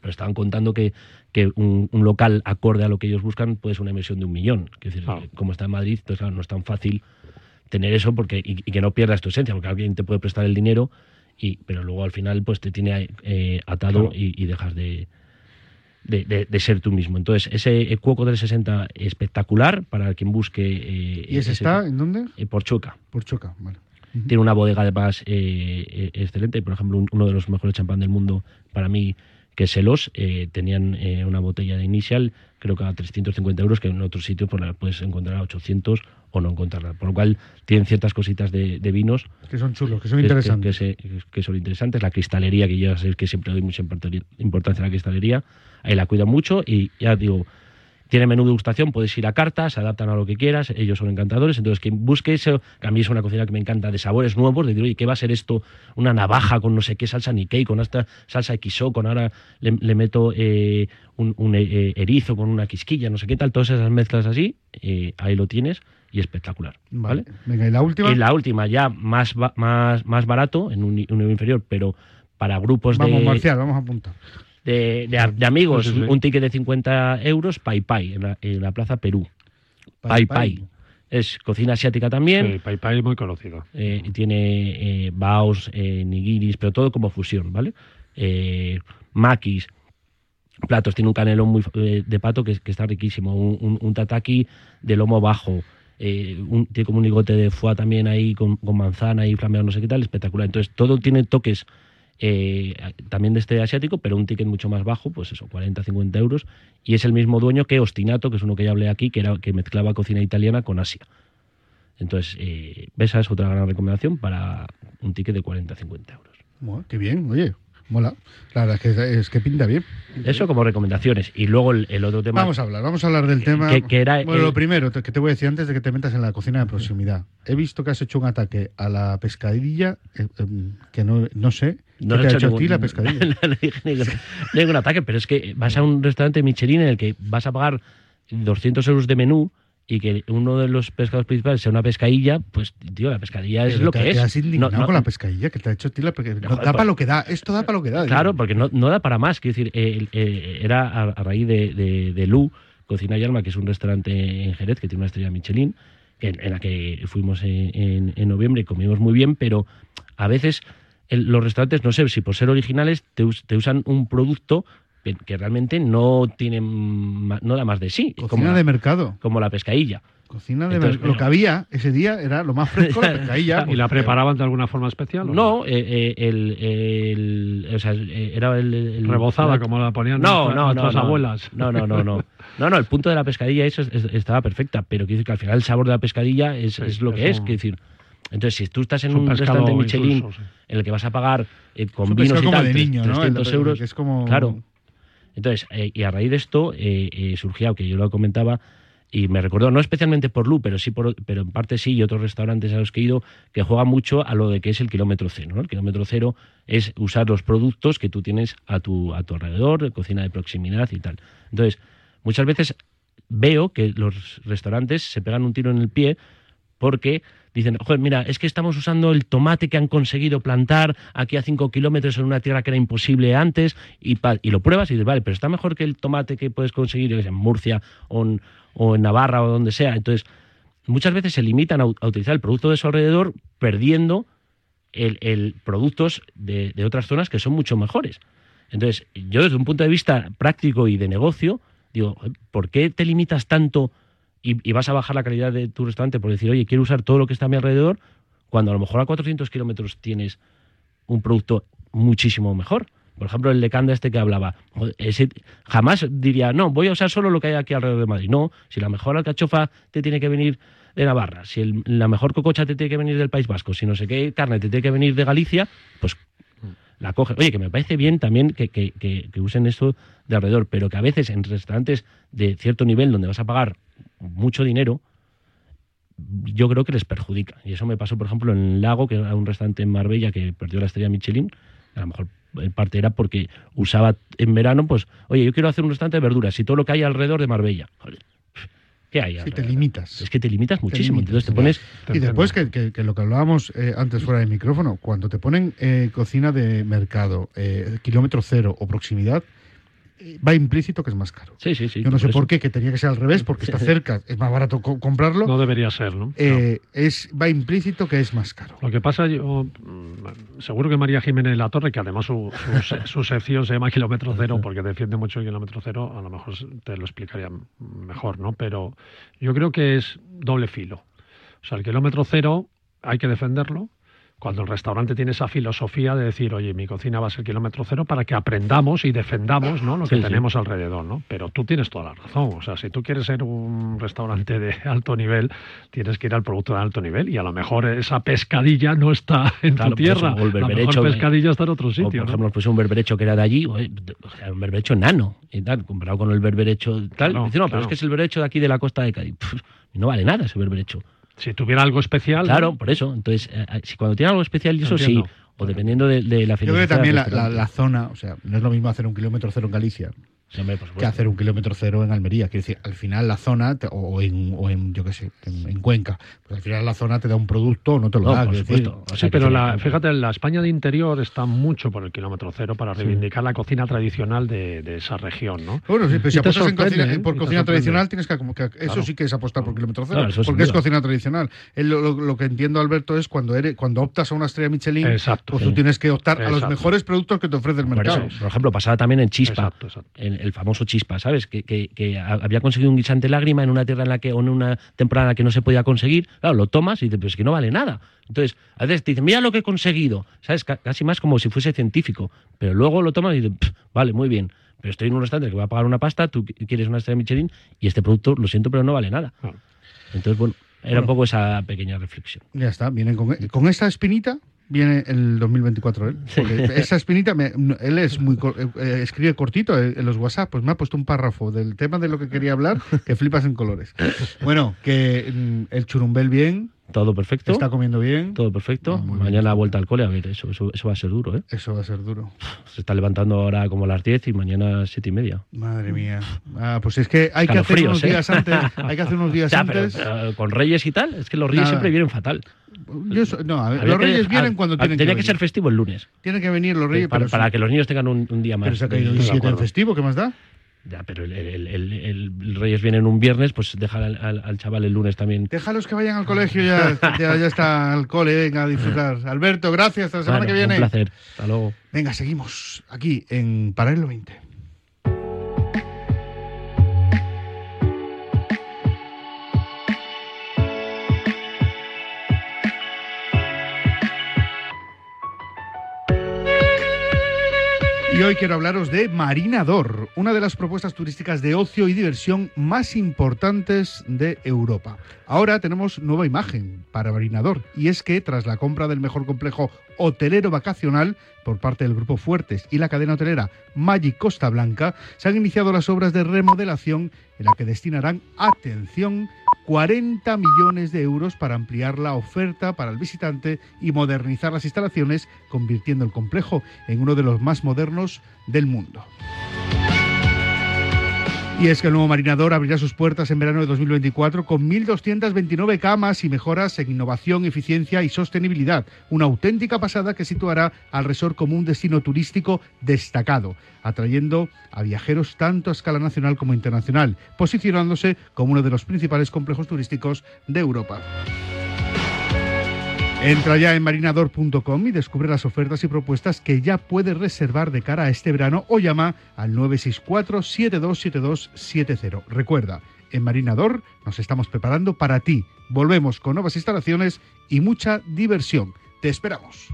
Pero estaban contando que, que un, un local acorde a lo que ellos buscan puede ser una inversión de un millón. Es decir, que como está en Madrid, entonces claro, no es tan fácil tener eso porque y, y que no pierdas tu esencia, porque alguien te puede prestar el dinero, y, pero luego al final pues te tiene eh, atado Claro. y, y dejas de, de, de- de ser tú mismo. Entonces, ese Cuoco 360 espectacular para quien busque. eh, ¿Y ese está en dónde? eh, por Chueca. Por Choca, vale. Tiene una bodega eh, eh, excelente. Por ejemplo, un- uno de los mejores champán del mundo para mí, que Selos, eh, tenían eh, una botella de Initial, creo que a 350 euros, que en otros sitios pues, la puedes encontrar a 800 o no encontrarla. Por lo cual, tienen ciertas cositas de, de vinos Que son chulos, que son que- interesantes. Que, que se- que son interesantes. La cristalería, que ya sabéis que siempre doy mucha importan- importancia a la cristalería, ahí la cuidan mucho y ya digo, tiene menú de degustación, puedes ir a carta, se adaptan a lo que quieras, ellos son encantadores, entonces quien busque eso, que a mí es una cocina que me encanta, de sabores nuevos, de decir, oye, ¿qué va a ser esto? Una navaja con no sé qué salsa Nikkei, con esta salsa XO, con ahora le, le meto eh, un, un, eh, erizo con una quisquilla, no sé qué tal, todas esas mezclas así, eh, ahí lo tienes y espectacular. Vale. ¿vale? Venga, y la última. Y la última, ya más, más, más barato, en un, ni- un nivel inferior, pero para grupos Vamos, de, Marcial, vamos a apuntar. De, de amigos, Sí, sí, sí. un ticket de 50 euros, Pai Pai, en la, en la Plaza Perú. Pai Pai. Es cocina asiática también, Sí, Pai Pai es muy conocido. eh, tiene eh, baos, eh, nigiris, pero todo como fusión, ¿vale? Eh, makis, platos, tiene un canelón muy, eh, de pato que, que está riquísimo, un, un- un tataki de lomo bajo, eh, un- tiene como un ligote de foie también ahí con, con manzana y flameado, no sé qué tal, espectacular. Entonces, todo tiene toques eh, también de este asiático, pero un ticket mucho más bajo, pues eso, 40, 50 euros, y es el mismo dueño que Ostinato, que es uno que ya hablé aquí, que, era, que mezclaba cocina italiana con Asia. Entonces, eh, esa es otra gran recomendación para un ticket de 40, 50 euros. Qué bien, oye, mola. La verdad es que, es que pinta bien. Eso como recomendaciones. Y luego el, el otro tema... Vamos a hablar, vamos a hablar del tema. que- que era bueno, lo primero te- que te voy a decir antes de que te metas en la cocina de proximidad. He visto que has hecho un ataque a la pescadilla, eh, em, que no, no sé. ¿Qué No te le ha he hecho a ti ningún- la pescadilla? no dije ningún, ningún ataque, pero es que vas a un restaurante Michelin en el que vas a pagar 200 euros de menú y que uno de los pescados principales sea una pescadilla, pues, tío, la pescadilla es Pero lo te- que te es. has indignado No, no, con la pescadilla que te ha hecho ti la. Joder, da para lo que da, esto da para lo que da. Claro, porque no, no da para más. Quiero decir, eh, eh, era a, a raíz de, de, de Lu, Cocina y Alma, que es un restaurante en Jerez que tiene una estrella Michelin, en, en la que fuimos en, en- en noviembre y comimos muy bien, pero a veces el- los restaurantes, no sé si por ser originales, te, us- te usan un producto que, realmente no tiene no da más de sí. Cocina como la- de mercado. como la pescadilla. Cocina de Entonces, lo que había ese día era lo más fresco, la pescadilla. ¿Y la preparaban de alguna forma especial? o No, eh, eh, el, el- o sea, eh, era el, el- Rebozada, la- como la ponían no, nuestra- no, no, nuestras no. abuelas. No, no, no, no. No, no, el punto de la pescadilla eso es- es- estaba perfecta, pero quiero decir que al final el sabor de la pescadilla es, Sí, es lo que es es. un- Quiero decir, entonces si tú estás en Es un restaurante Michelin sí. en el que vas a pagar eh, Es con un vinos y como tal, de niño, ¿no? 300 El- euros, que es como... Claro. Entonces, eh, y a raíz de esto eh, eh, surgía, que yo lo comentaba, y me recordó, no especialmente por Lu, pero sí por, pero en parte sí, y otros restaurantes a los que he ido, que juegan mucho a lo de que es el kilómetro cero. ¿no? El kilómetro cero es usar los productos que tú tienes a tu, a tu alrededor, cocina de proximidad y tal. Entonces, muchas veces veo que los restaurantes se pegan un tiro en el pie porque dicen, joder, mira, es que estamos usando el tomate que han conseguido plantar aquí a 5 kilómetros en una tierra que era imposible antes y, lo pruebas y dices, vale, pero está mejor que el tomate que puedes conseguir en Murcia o en, o en Navarra o donde sea. Entonces, muchas veces se limitan a, utilizar el producto de su alrededor perdiendo el, el productos de, de otras zonas que son mucho mejores. Entonces, yo desde un punto de vista práctico y de negocio, digo, ¿por qué te limitas tanto y, vas a bajar la calidad de tu restaurante por decir, oye, quiero usar todo lo que está a mi alrededor, cuando a lo mejor a 400 kilómetros tienes un producto muchísimo mejor? Por ejemplo, el lecanda este que hablaba, jamás diría, no, voy a usar solo lo que hay aquí alrededor de Madrid. No, si la mejor alcachofa te tiene que venir de Navarra, si la mejor cococha te tiene que venir del País Vasco, si no sé qué carne te tiene que venir de Galicia, pues la coge. Oye, que me parece bien también que- que- que usen esto de alrededor, pero que a veces en restaurantes de cierto nivel donde vas a pagar mucho dinero, yo creo que les perjudica. Y eso me pasó, por ejemplo, en Lago, que era un restaurante en Marbella que perdió la estrella Michelin. A lo mejor en parte era porque usaba en verano, pues, oye, yo quiero hacer un restaurante de verduras y todo lo que hay alrededor de Marbella. Joder, ¿Qué hay? Sí, te limitas. Es que te limitas muchísimo. limitas, Entonces te pones Y después que, que- que lo que hablábamos eh, antes fuera del micrófono, cuando te ponen eh, cocina de mercado, eh, kilómetro cero o proximidad, va implícito que es más caro. Sí, sí, sí. Yo no sé por qué, que tenía que ser al revés, porque está cerca, es más barato co- comprarlo. No debería ser, ¿no? Eh, es Va implícito que es más caro. Lo que pasa, yo mm, seguro que María Jiménez La Torre, que además su, su, su sección se llama Kilómetro Cero, porque defiende mucho el kilómetro cero, a lo mejor te lo explicaría mejor, ¿no? Pero yo creo que es doble filo. O sea, el kilómetro cero hay que defenderlo. Cuando el restaurante tiene esa filosofía de decir, oye, mi cocina va a ser kilómetro cero para que aprendamos y defendamos ¿no? lo que Sí, sí. tenemos alrededor, ¿no? Pero tú tienes toda la razón. O sea, si tú quieres ser un restaurante de alto nivel, tienes que ir al producto de alto nivel y a lo mejor esa pescadilla no está en Claro, tu por eso, tierra. el la mejor eh, pescadilla está en otro O, sitio. por ¿no? ejemplo, pues un berberecho que era de allí, o sea, un berberecho nano y tal, comparado con el berberecho tal. Claro, Dice, no, pero es que es el berberecho de aquí de la costa de Cádiz. Pff, no vale nada ese berberecho. Si tuviera algo especial. Claro, ¿no? por eso. Entonces, eh, eh, si cuando tiene algo especial, y eso Entiendo. sí, o dependiendo de, de la Yo creo filosofía que también la, la zona, o sea, no es lo mismo hacer un kilómetro cero en Galicia Sí, hombre, por que hacer un kilómetro cero en Almería. Quiero decir, al final la zona, te- o en, o en yo qué sé, en, en Cuenca, pues al final la zona te da un producto o no te lo No, da. por decir. supuesto. O sea, Sí, pero la, fíjate, la España de interior está mucho por el kilómetro cero para reivindicar la cocina tradicional de, de esa región, ¿no? Bueno, sí, pero si apuestas en cocina- ¿eh? por Y te cocina tradicional, tienes que, como que eso Claro. sí que es apostar por kilómetro cero, Claro, porque es cocina tradicional. Lo, lo- lo que entiendo, Alberto, es cuando eres, cuando optas a una estrella Michelin, Exacto. pues Sí. tú tienes que optar a los mejores productos que te ofrece el Por, mercado. eso, por ejemplo, pasaba también en Chispa, Exacto, exacto. en el famoso Chispa, ¿sabes? Que, que- que a- había conseguido un guisante lágrima en una tierra en la que, o en una temporada en la que no se podía conseguir. Claro, lo tomas y dices, pues es que no vale nada. Entonces, a veces te dicen, mira lo que he conseguido, ¿sabes? Ca- Casi más como si fuese científico. Pero luego lo tomas y dices, "Pff, vale, muy bien. Pero estoy en un restaurante que va a pagar una pasta, tú qu- quieres una estrella Michelin y este producto, lo siento, pero no vale nada. Claro. Entonces, bueno, era un poco esa pequeña reflexión. Ya está, vienen con, con esta espinita. Viene el 2024 él. Porque esa espinita, me- él es muy co- eh, escribe cortito en, en los WhatsApp, pues me ha puesto un párrafo del tema de lo que quería hablar, que flipas en colores. Bueno, que mm, el churumbel bien, Todo perfecto. está comiendo bien, Todo perfecto. Bien. mañana vuelta al cole, a ver, eso, eso, eso va a ser duro, ¿eh? eso va a ser duro. Se está levantando ahora como a las 10 y mañana siete y media. Madre mía. Ah, pues es que hay que hacer unos ¿eh? días antes, hay que hacer unos días Ya, antes. pero con Reyes y tal, es que los Reyes Nada. siempre vienen fatal. Yo so- no, a ver, los que- reyes vienen cuando ah, tienen Tenía que que ser festivo el lunes. Tienen que venir los reyes, para, que los niños tengan un, un día más. Pero se ha caído de- hoy de 7 en festivo, ¿qué más da? Ya, pero el, el- el- Reyes vienen un viernes, pues deja al, al- al chaval el lunes también. Déjalos que vayan al colegio, ya, ya, ya está al cole, venga a disfrutar. Alberto, gracias, hasta la semana Bueno, que viene. Un placer. Hasta luego. Venga, seguimos aquí en Paralelo 20. Hoy quiero hablaros de Marinador, una de las propuestas turísticas de ocio y diversión más importantes de Europa. Ahora tenemos nueva imagen para Marinador y es que tras la compra del mejor complejo hotelero vacacional por parte del Grupo Fuertes y la cadena hotelera Magic Costa Blanca, se han iniciado las obras de remodelación en la que destinarán atención 40 millones de euros para ampliar la oferta para el visitante y modernizar las instalaciones, convirtiendo el complejo en uno de los más modernos del mundo. Y es que el nuevo Marinador abrirá sus puertas en verano de 2024 con 1.229 camas y mejoras en innovación, eficiencia y sostenibilidad. Una auténtica pasada que situará al resort como un destino turístico destacado, atrayendo a viajeros tanto a escala nacional como internacional, posicionándose como uno de los principales complejos turísticos de Europa. Entra ya en marinador.com y descubre las ofertas y propuestas que ya puedes reservar de cara a este verano o llama al 964-727270. Recuerda, en Marinador nos estamos preparando para ti. Volvemos con nuevas instalaciones y mucha diversión. Te esperamos.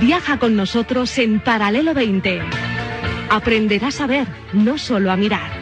Viaja con nosotros en Paralelo 20. Aprenderás a ver, no solo a mirar.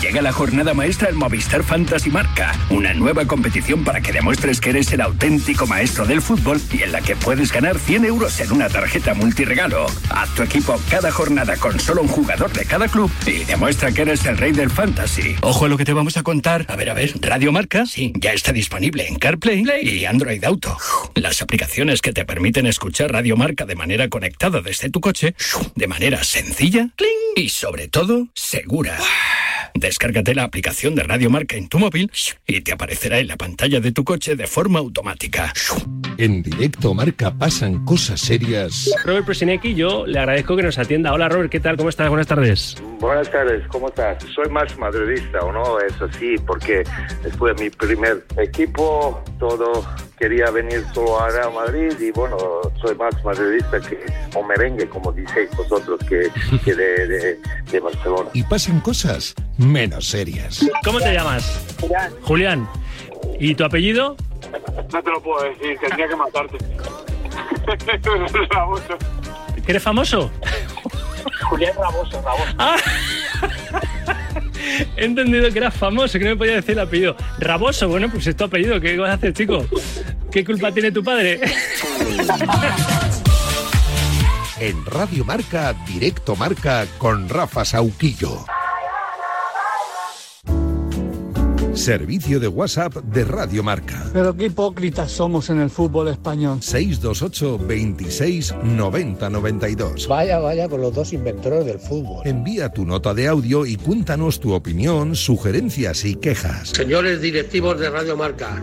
Llega la jornada maestra en Movistar Fantasy Marca, una nueva competición para que demuestres que eres el auténtico maestro del fútbol y en la que puedes ganar 100 euros en una tarjeta multiregalo. Haz tu equipo cada jornada con solo un jugador de cada club y demuestra que eres el rey del fantasy. Ojo a lo que te vamos a contar. A ver, a ver, Radio Marca, sí, ya está disponible en CarPlay y Android Auto. Las aplicaciones que te permiten escuchar Radio Marca de manera conectada desde tu coche, de manera sencilla y sobre todo segura. Descárgate la aplicación de Radio Marca en tu móvil y te aparecerá en la pantalla de tu coche de forma automática. En directo Marca pasan cosas serias. Robert Presinecki, yo le agradezco que nos atienda. Hola Robert, ¿qué tal? ¿Cómo estás? Buenas tardes. Buenas tardes, ¿cómo estás? Soy más madridista, ¿o no? Es así, porque después de mi primer equipo, todo quería venir solo a Real Madrid y bueno, soy más madridista que o merengue, como diceis vosotros, que, que de, de, de Barcelona. Y pasan cosas menos serias. ¿Cómo te llamas? Julián. Julián. ¿Y tu apellido? No te lo puedo decir, tendría que matarte. Raboso. ¿Que eres famoso? Julián Raboso, Raboso. Ah. He entendido que eras famoso, que no me podía decir el apellido. Raboso, bueno, pues es tu apellido. ¿Qué vas a hacer, chico? ¿Qué culpa tiene tu padre? En Radio Marca, directo Marca con Rafa Sauquillo. Servicio de WhatsApp de Radio Marca. Pero qué hipócritas somos en el fútbol español. 628 26 90 92. Vaya, vaya con los dos inventores del fútbol. Envía tu nota de audio y cuéntanos tu opinión, sugerencias y quejas. Señores directivos de Radio Marca,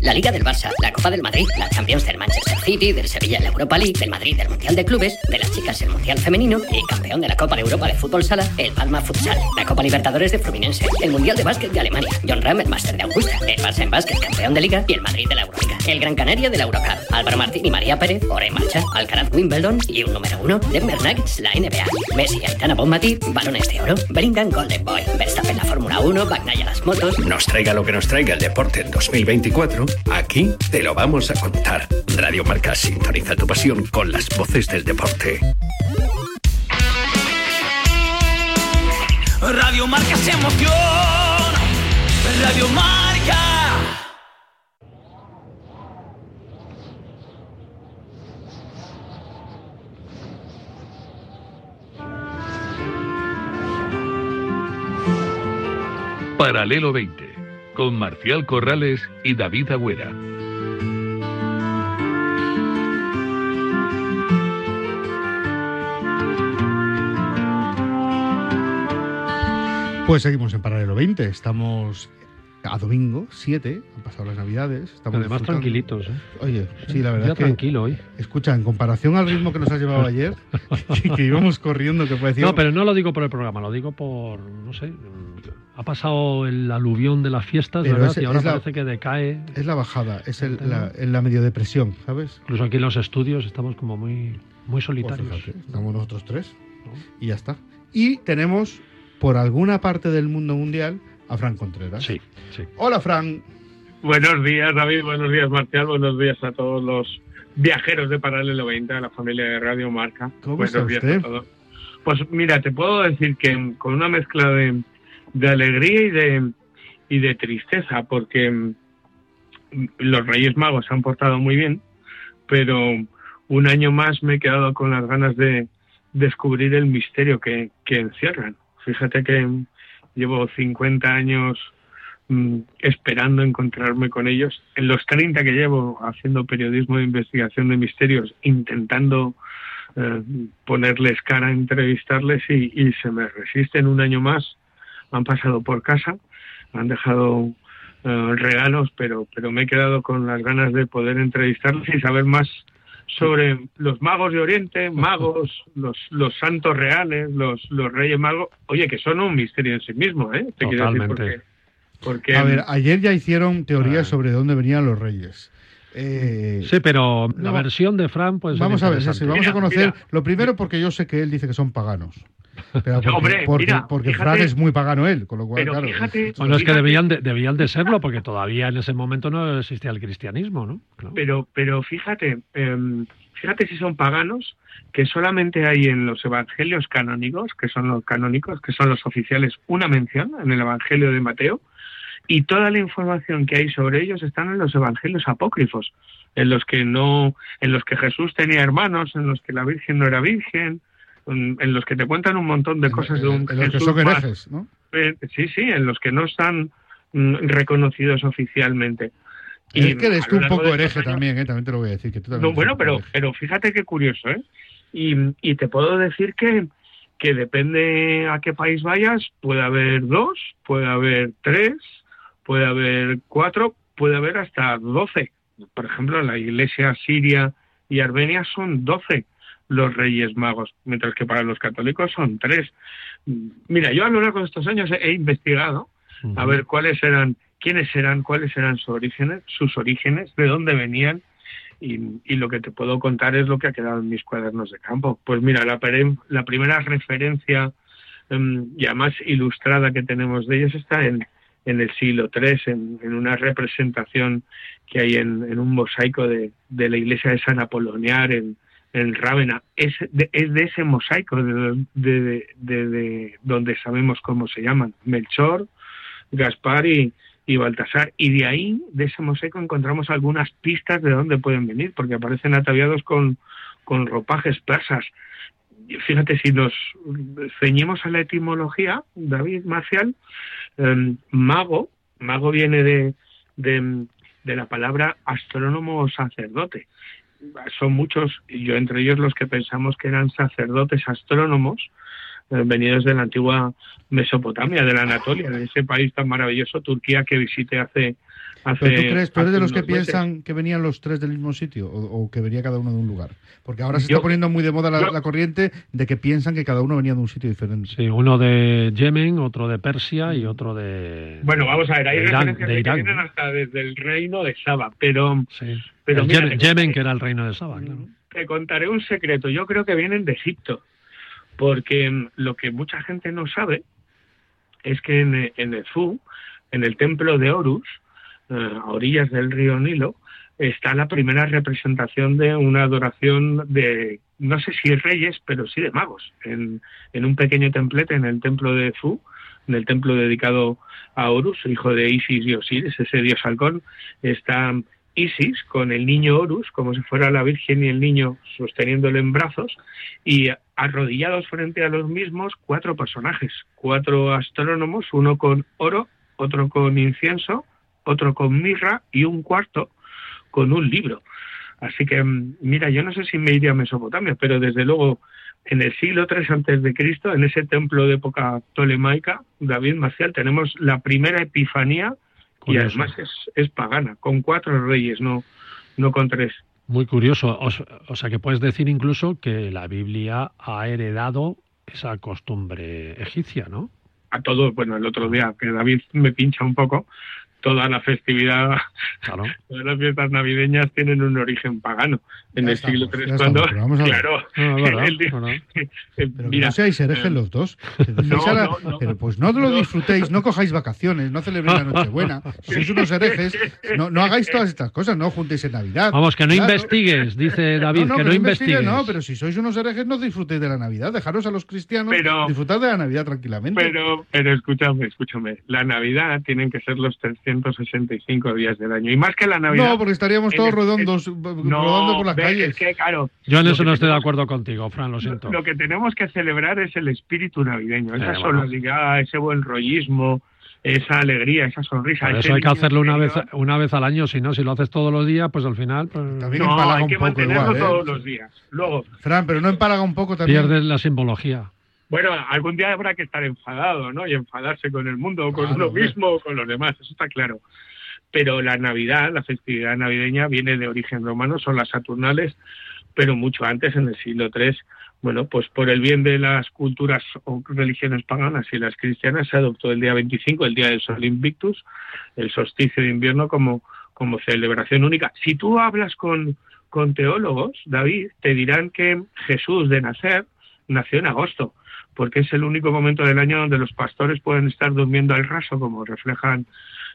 La Liga del Barça, la Copa del Madrid, la Champions del Manchester City, del Sevilla en la Europa League, del Madrid del Mundial de Clubes, de las chicas el Mundial Femenino y campeón de la Copa de Europa de Fútbol Sala, el Palma Futsal, la Copa Libertadores de Fluminense, el Mundial de Básquet de Alemania, John Ram el Máster de Augusta, el Barça en Básquet campeón de Liga y el Madrid de la Euroliga, el Gran Canaria de la Eurocup, Álvaro Martín y María Pérez, hora en marcha, Alcaraz Wimbledon y un número uno, Denver Nuggets, la NBA, Messi, Aitana Bonmatí, balones de oro, Bellingham Golden Boy, Verstappen la Fórmula 1, Bagnaya las motos, Nos traiga lo que nos traiga el deporte en 2024, Aquí te lo vamos a contar. Radio Marca sintoniza tu pasión con las voces del deporte. Radio Marca se emoción. Radio Marca. Paralelo 20 con Marcial Corrales y David Agüera. Pues seguimos en Paralelo 20. Estamos a domingo 7, han pasado las Navidades. Estamos Además, tranquilitos, ¿eh? Oye, sí, la verdad es que. tranquilo hoy. Escucha, en comparación al ritmo que nos has llevado ayer, que, que íbamos corriendo, que parecía. No, pero no lo digo por el programa, lo digo por, no sé, ha pasado el aluvión de las fiestas, Pero ¿verdad? es- y ahora la- parece que decae. Es la bajada, es el- la, la medio depresión, ¿sabes? Incluso aquí en los estudios estamos como muy, muy solitarios. Pues fíjate, estamos nosotros tres y ya está. Y tenemos por alguna parte del mundo mundial a Fran Contreras. Sí, sí. Hola, Fran. Buenos días, David. Buenos días, Marcial. Buenos días a todos los viajeros de Paralelo 20, a la familia de Radio Marca. ¿Cómo Buenos está días usted? a todos. Pues mira, te puedo decir que con una mezcla de, de alegría y de, y de tristeza, porque mm, los Reyes Magos se han portado muy bien, pero un año más me he quedado con las ganas de descubrir el misterio que, que encierran. Fíjate que llevo 50 años mm, esperando encontrarme con ellos. En los 30 que llevo haciendo periodismo de investigación de misterios, intentando eh, ponerles cara, entrevistarles y, y se me resisten un año más. Han pasado por casa, han dejado eh, regalos, pero, pero me he quedado con las ganas de poder entrevistarles y saber más sobre los magos de Oriente, magos, los, los santos reales, los, los reyes magos. Oye, que son un misterio en sí mismo, ¿eh? Te quiero decir Totalmente. porque, porque A ver, ayer ya hicieron teorías Ah. sobre dónde venían los reyes. Eh, Sí, pero la no. versión de Fran, pues. vamos a ver, sí, interesante. sí, vamos a conocer. mira. Lo primero, porque yo sé que él dice que son paganos. Pero porque, Hombre, porque, mira, porque fíjate- Fran es muy pagano él, con lo cual, Pero claro. fíjate- Bueno, es que debían de, debían de serlo, porque todavía en ese momento no existía el cristianismo, ¿no? Claro. Pero, pero fíjate, em, fíjate si son paganos, que solamente hay en los evangelios canónicos, que son los canónicos, que son los oficiales, una mención en el evangelio de Mateo, y toda la información que hay sobre ellos están en los evangelios apócrifos, en los que no, en los que Jesús tenía hermanos, en los que la Virgen no era virgen, en, los que te cuentan un montón de cosas de un En los que son herejes, ¿no? eh, sí, sí, en los que no están mm, reconocidos oficialmente. es que eres tú un poco hereje años- también, ¿eh? También te lo voy a decir. Que tú no, bueno, pero, hereje. pero fíjate qué curioso, ¿eh? Y, y te puedo decir que, que depende a qué país vayas, puede haber dos, puede haber tres, puede haber cuatro, puede haber hasta doce. Por ejemplo, la iglesia siria y armenia son doce los reyes magos, mientras que para los católicos son tres. Mira, yo a lo largo de estos años he, investigado a ver cuáles eran, quiénes eran, cuáles eran sus orígenes, sus orígenes, de dónde venían, y, y lo que te puedo contar es lo que ha quedado en mis cuadernos de campo. Pues mira, la, primera referencia em, ya más ilustrada que tenemos de ellos está en, en el siglo III, en, en una representación que hay en, en un mosaico de, de la iglesia de San Apoloniar en, en Rávena. Es de, es de ese mosaico de, de- de- de donde sabemos cómo se llaman, Melchor, Gaspar y, y Baltasar. Y de ahí, de ese mosaico, encontramos algunas pistas de dónde pueden venir, porque aparecen ataviados con, con ropajes persas. Fíjate, si nos ceñimos a la etimología, David Marcial, eh, mago, mago viene de, de, de la palabra astrónomo o sacerdote. Son muchos, y yo entre ellos los que pensamos que eran sacerdotes astrónomos, eh, venidos de la antigua Mesopotamia, de la Anatolia, de ese país tan maravilloso, Turquía, que visité hace... hace ¿Pero tú crees, tú eres de los que meses. piensan que venían los tres del mismo sitio o, o que venía cada uno de un lugar? Porque ahora se Yo- está poniendo muy de moda la, yo- la corriente de que piensan que cada uno venía de un sitio diferente. Sí, uno de Yemen, otro de Persia y otro de. Bueno, vamos a ver, hay de Irán, referencias de de que vienen hasta desde el reino de Saba, pero, pero El mira, Yemen, que era el reino de Saba, claro. te contaré un secreto. Yo creo que vienen de Egipto, porque mm, lo que mucha gente no sabe es que en, en Edfu, en el templo de Horus, a orillas del río Nilo, está la primera representación de una adoración de, no sé si reyes, pero sí de magos, en, en un pequeño templete en el templo de Edfu, en el templo dedicado a Horus, hijo de Isis y Osiris, ese dios halcón, está Isis con el niño Horus, como si fuera la Virgen y el niño sosteniéndolo en brazos, y arrodillados frente a los mismos cuatro personajes, cuatro astrónomos, uno con oro otro con incienso, otro con mirra y un cuarto con un libro. Así que, mm, mira, yo no sé si me iría a Mesopotamia, pero desde luego en el siglo III antes de Cristo, en ese templo de época tolemaica, David Marcial, tenemos la primera epifanía y además es, es pagana, con cuatro reyes, no, no con tres. Muy curioso. O, o sea que puedes decir incluso que la Biblia ha heredado esa costumbre egipcia, ¿no? A todos, bueno, el otro día que David me pincha un poco, toda la festividad, Claro. todas las fiestas navideñas tienen un origen pagano. En Ya el siglo estamos, III, ya cuando, estamos, pero vamos a ver. claro, No, no, no. Pero mira, no seáis herejes eh, los dos. La- no, no. Pero pues no lo disfrutéis, no cojáis vacaciones, no celebréis la Nochebuena. Si sois unos herejes, no, no hagáis todas estas cosas, no juntéis en Navidad. Vamos, que no Claro. investigues, dice David, no, que no investigue, investigues. No, pero si sois unos herejes, no disfrutéis de la Navidad. Dejaros a los cristianos Pero- disfrutar de la Navidad tranquilamente. Pero, pero escúchame, escúchame. La Navidad tienen que ser los 365 días del año. Y más que la Navidad. no, porque estaríamos todos el- redondos, rodando por las ves, calles. Es que, claro, Yo en lo eso no estoy de tenemos- acuerdo contigo, Fran, lo siento. Lo que tenemos que celebrar es el espíritu navideño, esa Eh, bueno. solidaridad, ese buen rollismo, esa alegría, esa sonrisa. Eso hay que hacerlo una vez, una vez al año, si no, si lo haces todos los días, pues al final pues, También No, empalaga hay un que poco mantenerlo igual, ¿eh? todos los días. Luego, Fran, pero no empalaga un poco también. pierdes la simbología. Bueno, algún día habrá que estar enfadado, ¿no? Y enfadarse con el mundo, con Claro, uno mismo, o con los demás, eso está claro. Pero la Navidad, la festividad navideña, viene de origen romano, son las Saturnales, pero mucho antes, en el siglo III, bueno, pues por el bien de las culturas o religiones paganas y las cristianas, se adoptó el día 25, el día del Sol Invictus, el solsticio de invierno, como, como celebración única. Si tú hablas con, con teólogos, David, te dirán que Jesús de nacer nació en agosto, porque es el único momento del año donde los pastores pueden estar durmiendo al raso, como reflejan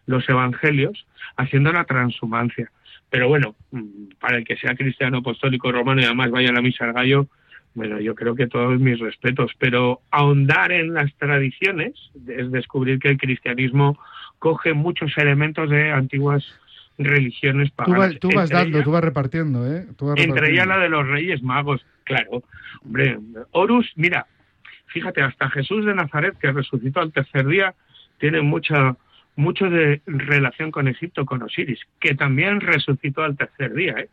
los evangelios, haciendo la transhumancia. Pero bueno, mm, para el que sea cristiano apostólico romano y además vaya a la misa al gallo, bueno, yo creo que todos mis respetos, pero ahondar en las tradiciones es descubrir que el cristianismo coge muchos elementos de antiguas religiones Tú, paganas. vas- tú vas dando, tú vas repartiendo, ¿eh? Tú vas entre repartiendo. ellas la de los Reyes Magos, claro. Hombre, Horus, mira, fíjate, hasta Jesús de Nazaret, que resucitó al tercer día, tiene mucha mucho de relación con Egipto, con Osiris, que también resucitó al tercer día. ¿eh?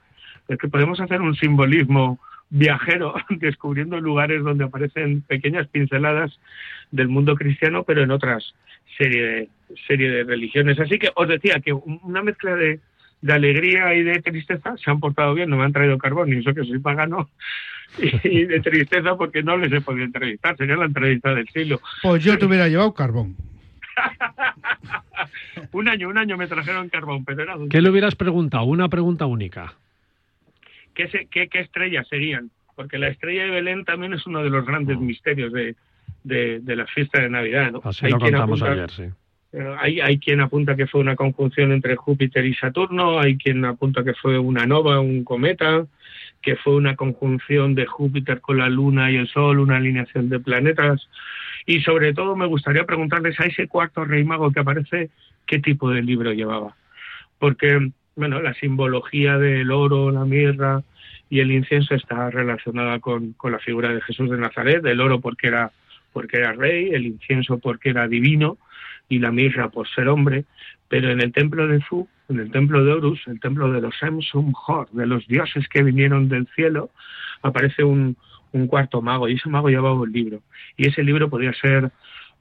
Es que podemos hacer un simbolismo viajero descubriendo lugares donde aparecen pequeñas pinceladas del mundo cristiano, pero en otras serie de, serie de religiones. Así que os decía que un- una mezcla de, de alegría y de tristeza se han portado bien, no me han traído carbón, ni eso que soy pagano, y de tristeza porque no les he podido entrevistar, sería la entrevista del siglo. Pues yo te hubiera llevado carbón. un año, un año me trajeron carbón, pero era ¿Qué le hubieras preguntado? Una pregunta única. ¿Qué, se- qué, qué estrellas serían? Porque la estrella de Belén también es uno de los grandes misterios de, de, de la fiesta de Navidad. ¿no? Así Hay lo contamos ayer, sí. Hay, hay quien apunta que fue una conjunción entre Júpiter y Saturno, hay quien apunta que fue una nova, un cometa, que fue una conjunción de Júpiter con la Luna y el Sol, una alineación de planetas. Y sobre todo me gustaría preguntarles a ese cuarto rey mago que aparece, ¿qué tipo de libro llevaba? Porque, bueno, la simbología del oro, la mirra y el incienso está relacionada con, con la figura de Jesús de Nazaret, el oro porque era, porque era rey, el incienso porque era divino y la mirra por ser hombre, pero en el templo de Fu, en el templo de Horus, el templo de los Samsung Hor, de los dioses que vinieron del cielo, aparece un, un cuarto mago y ese mago llevaba un libro y ese libro podía ser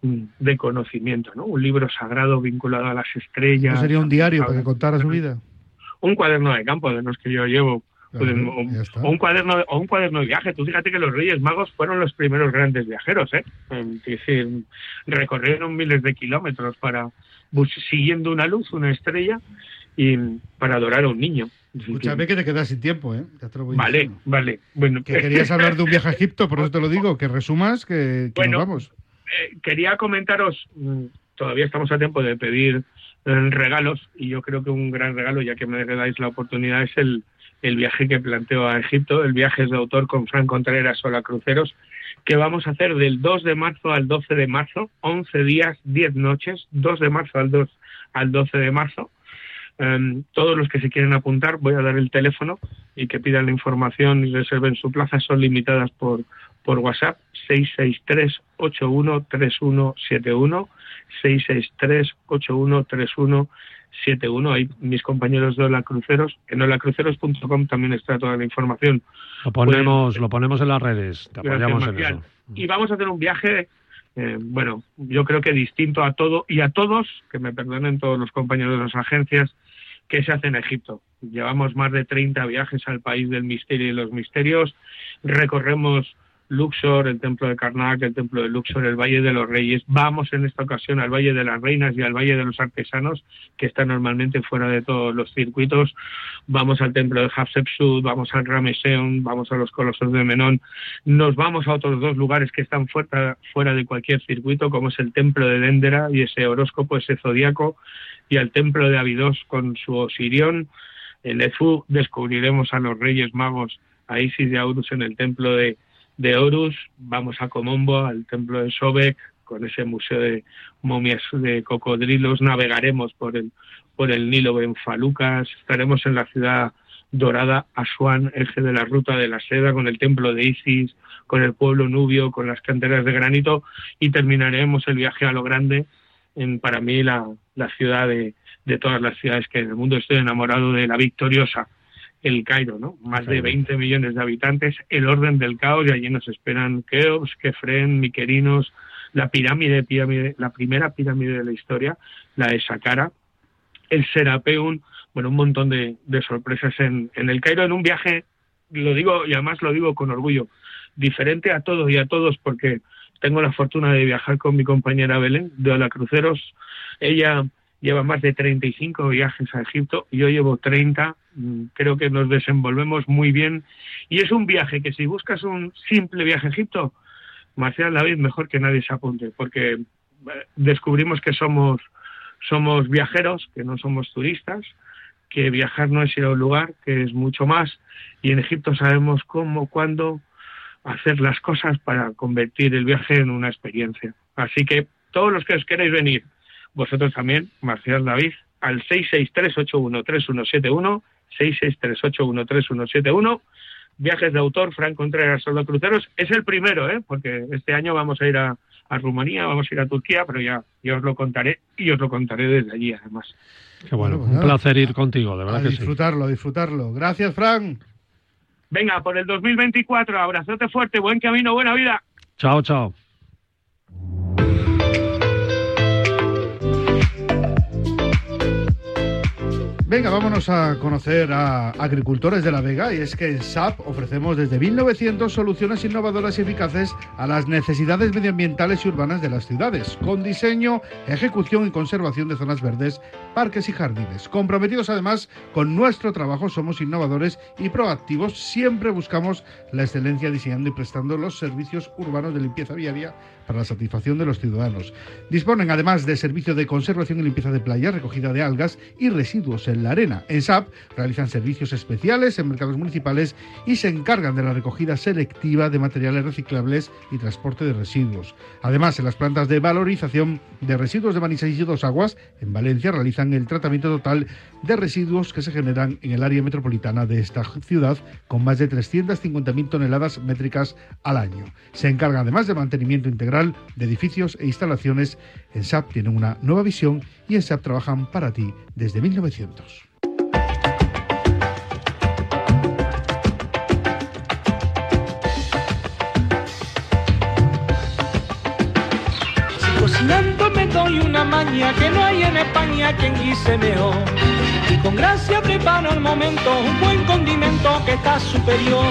mm, de conocimiento, ¿no? Un libro sagrado vinculado a las estrellas. ¿No sería un diario a- para que contara su vida? un cuaderno de campo de los que yo llevo pues, o, un cuaderno de- o un cuaderno de viaje tú fíjate que los Reyes Magos fueron los primeros grandes viajeros eh es decir recorrieron miles de kilómetros para siguiendo una luz una estrella y para adorar a un niño Escúchame que te quedas sin tiempo, ¿eh? Ya te lo voy vale diciendo. vale bueno Que querías hablar de un viaje a Egipto, por eso te lo digo, que resumas que, que Bueno, nos vamos. eh, quería comentaros, mm, todavía estamos a tiempo de pedir eh, regalos y yo creo que un gran regalo, ya que me dais la oportunidad, es el, el viaje que planteo a Egipto. El viaje de autor con Fran Contreras Sola Cruceros, que vamos a hacer del 2 de marzo al 12 de marzo, 11 días, 10 noches, 2 de marzo al 2 al 12 de marzo. Em, todos los que se quieren apuntar, voy a dar el teléfono y que pidan la información y reserven su plaza. Son limitadas por, por WhatsApp 663-813171, 663-813171. Ahí mis compañeros de Hola Cruceros, en holacruceros.com también está toda la información. Lo ponemos, lo ponemos en las redes, te apoyamos en eso. Y vamos a hacer un viaje, eh, bueno, yo creo que distinto a todo y a todos, que me perdonen todos los compañeros de las agencias, que se hace en Egipto. Llevamos más de 30 viajes al país del misterio y los misterios. Recorremos Luxor, el templo de Karnak, el templo de Luxor, el Valle de los Reyes. Vamos en esta ocasión al Valle de las Reinas y al Valle de los Artesanos, que está normalmente fuera de todos los circuitos. Vamos al templo de Hatshepsut, vamos al Rameseum, vamos a los Colosos de Menón. Nos vamos a otros dos lugares que están fuera, fuera de cualquier circuito, como es el templo de Dendera y ese horóscopo, ese zodiaco, y al templo de Abidos con su Osirión. En Efu descubriremos a los Reyes Magos, a Isis y a Horus en el templo de, de Horus. Vamos a Comombo, al templo de Sobek, con ese museo de momias de cocodrilos. Navegaremos por el, por el Nilo en Falucas. Estaremos en la ciudad dorada, Asuán, eje de la ruta de la seda, con el templo de Isis, con el pueblo nubio, con las canteras de granito. Y terminaremos el viaje a lo grande en para mí la, la ciudad de, de todas las ciudades que en el mundo estoy enamorado de la victoriosa, el Cairo, ¿no? Más de 20 millones de habitantes, el orden del caos y allí nos esperan Keops, Kefren, Miquerinos, la pirámide, pirámide, la primera pirámide de la historia, la de Saqqara, el Serapeum, bueno, un montón de, de sorpresas en, en el Cairo en un viaje, lo digo y además lo digo con orgullo, diferente a todos y a todos porque tengo la fortuna de viajar con mi compañera Belén de Hola Cruceros. Ella lleva más de 35 viajes a Egipto, yo llevo 30, mm, creo que nos desenvolvemos muy bien y es un viaje que si buscas un simple viaje a Egipto, Marcial David mejor que nadie se apunte, porque eh, descubrimos que somos, somos viajeros, que no somos turistas, que viajar no es ir a un lugar, que es mucho más, y en Egipto sabemos cómo, cuándo hacer las cosas para convertir el viaje en una experiencia. Así que todos los que os queréis venir, vosotros también, Marcial David, al 663813171, 663813171, viajes de autor, Fran Contreras Solo Cruceros, es el primero, ¿eh? porque este año vamos a ir a, a Rumanía, vamos a ir a Turquía, pero ya, ya os lo contaré y os lo contaré desde allí además. Qué bueno, un placer ir contigo, de verdad A que sí. disfrutarlo, a disfrutarlo. Gracias, Fran. Venga, por el 2024, abrazote fuerte, buen camino, buena vida. Chao, chao. Venga, vámonos a conocer a agricultores de La Vega y es que en SAP ofrecemos desde 1900 soluciones innovadoras y eficaces a las necesidades medioambientales y urbanas de las ciudades, con diseño, ejecución y conservación de zonas verdes, parques y jardines. Comprometidos además con nuestro trabajo, somos innovadores y proactivos, siempre buscamos la excelencia diseñando y prestando los servicios urbanos de limpieza viaria para la satisfacción de los ciudadanos. Disponen además de servicio de conservación y limpieza de playas, recogida de algas y residuos en la arena. En SAP realizan servicios especiales en mercados municipales y se encargan de la recogida selectiva de materiales reciclables y transporte de residuos. Además, en las plantas de valorización de residuos de Manisa y Dos Aguas, en Valencia, realizan el tratamiento total de residuos que se generan en el área metropolitana de esta ciudad, con más de 350.000 toneladas métricas al año. Se encargan además de mantenimiento integral de edificios e instalaciones. En SAP tienen una nueva visión y en SAP trabajan para ti desde 1900. Si cocinando me doy una maña que no hay en España quien guise mejor. Y con gracia preparo el momento, un buen condimento que está superior.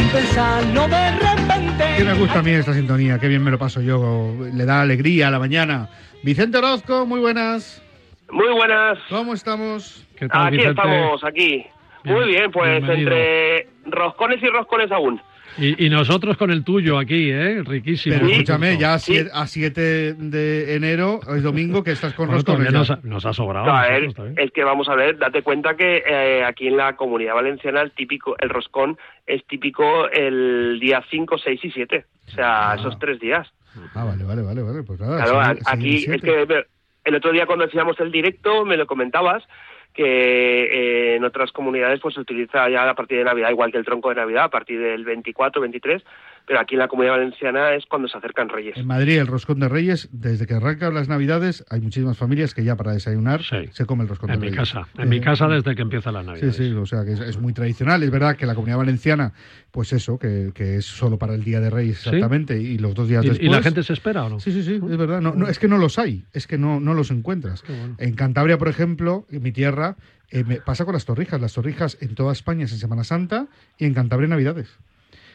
Sin pensarlo de repente. ¿Qué me gusta a mí esta sintonía? Qué bien me lo paso yo. Le da alegría a la mañana. Vicente Orozco, muy buenas. Muy buenas. ¿Cómo estamos? ¿Qué Aquí estamos, aquí. Muy bien, pues bienvenido. entre roscones y roscones aún. Y, y nosotros con el tuyo aquí, ¿eh? Riquísimo. Pero escúchame, ya a Sí. 7, a 7 de enero, es domingo, que estás con Bueno, ya. nos, ha- nos ha sobrado. No, a nosotros ver, también. es que vamos a ver, date cuenta que eh, aquí en la comunidad valenciana el típico, el roscón es típico el día 5, 6 y 7. O sea, esos tres días. Ah, vale, vale, vale, vale. Pues nada. Claro, sigue- a- aquí sigue es siete. que el otro día cuando hacíamos el directo me lo comentabas que eh, en otras comunidades pues se utiliza ya a partir de Navidad, igual que el tronco de Navidad, a partir del 24, 23, pero aquí en la Comunidad Valenciana es cuando se acercan Reyes. En Madrid, el roscón de Reyes, desde que arrancan las Navidades, hay muchísimas familias que ya para desayunar se come el roscón En de mi Reyes. casa, en Eh, mi casa desde que empieza la Navidad. Sí, sí, o sea que es, es muy tradicional. Es verdad que la Comunidad Valenciana, pues eso, que, que es solo para el Día de Reyes ¿Sí? exactamente, y los dos días ¿Y, después. y la gente se espera o no? Sí, sí, sí, es verdad. No, no, es que no los hay, es que no, no los encuentras. En Cantabria, por ejemplo, en mi tierra, eh, me pasa con las torrijas. Las torrijas en toda España es en Semana Santa y en Cantabria en Navidades.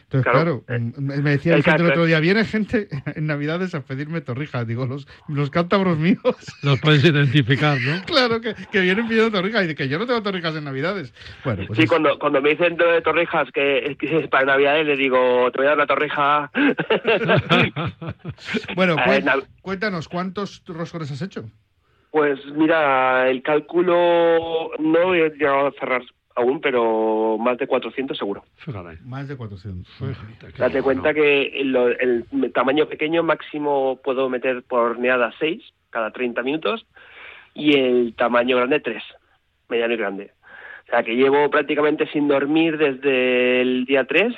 Entonces, claro, Claro, mm, me decía el Vicente el otro día, viene gente en Navidades a pedirme torrijas. Digo, los, los cántabros míos. Los puedes identificar, ¿no? claro, que, que vienen pidiendo torrijas y de que yo no tengo torrijas en Navidades. Bueno, pues sí, es- cuando, cuando me dicen de torrijas que, que para Navidades le digo, te voy a dar una torrija. Bueno, Eh, Nav- cuéntanos, ¿cuántos roscones has hecho? Pues mira, el cálculo no he llegado a cerrar aún, pero más de 400 seguro. Fíjate. Más de 400. Date cuenta que lo- el tamaño pequeño máximo puedo meter por horneada 6 cada 30 minutos y el tamaño grande 3, mediano y grande. O sea que llevo prácticamente sin dormir desde el día 3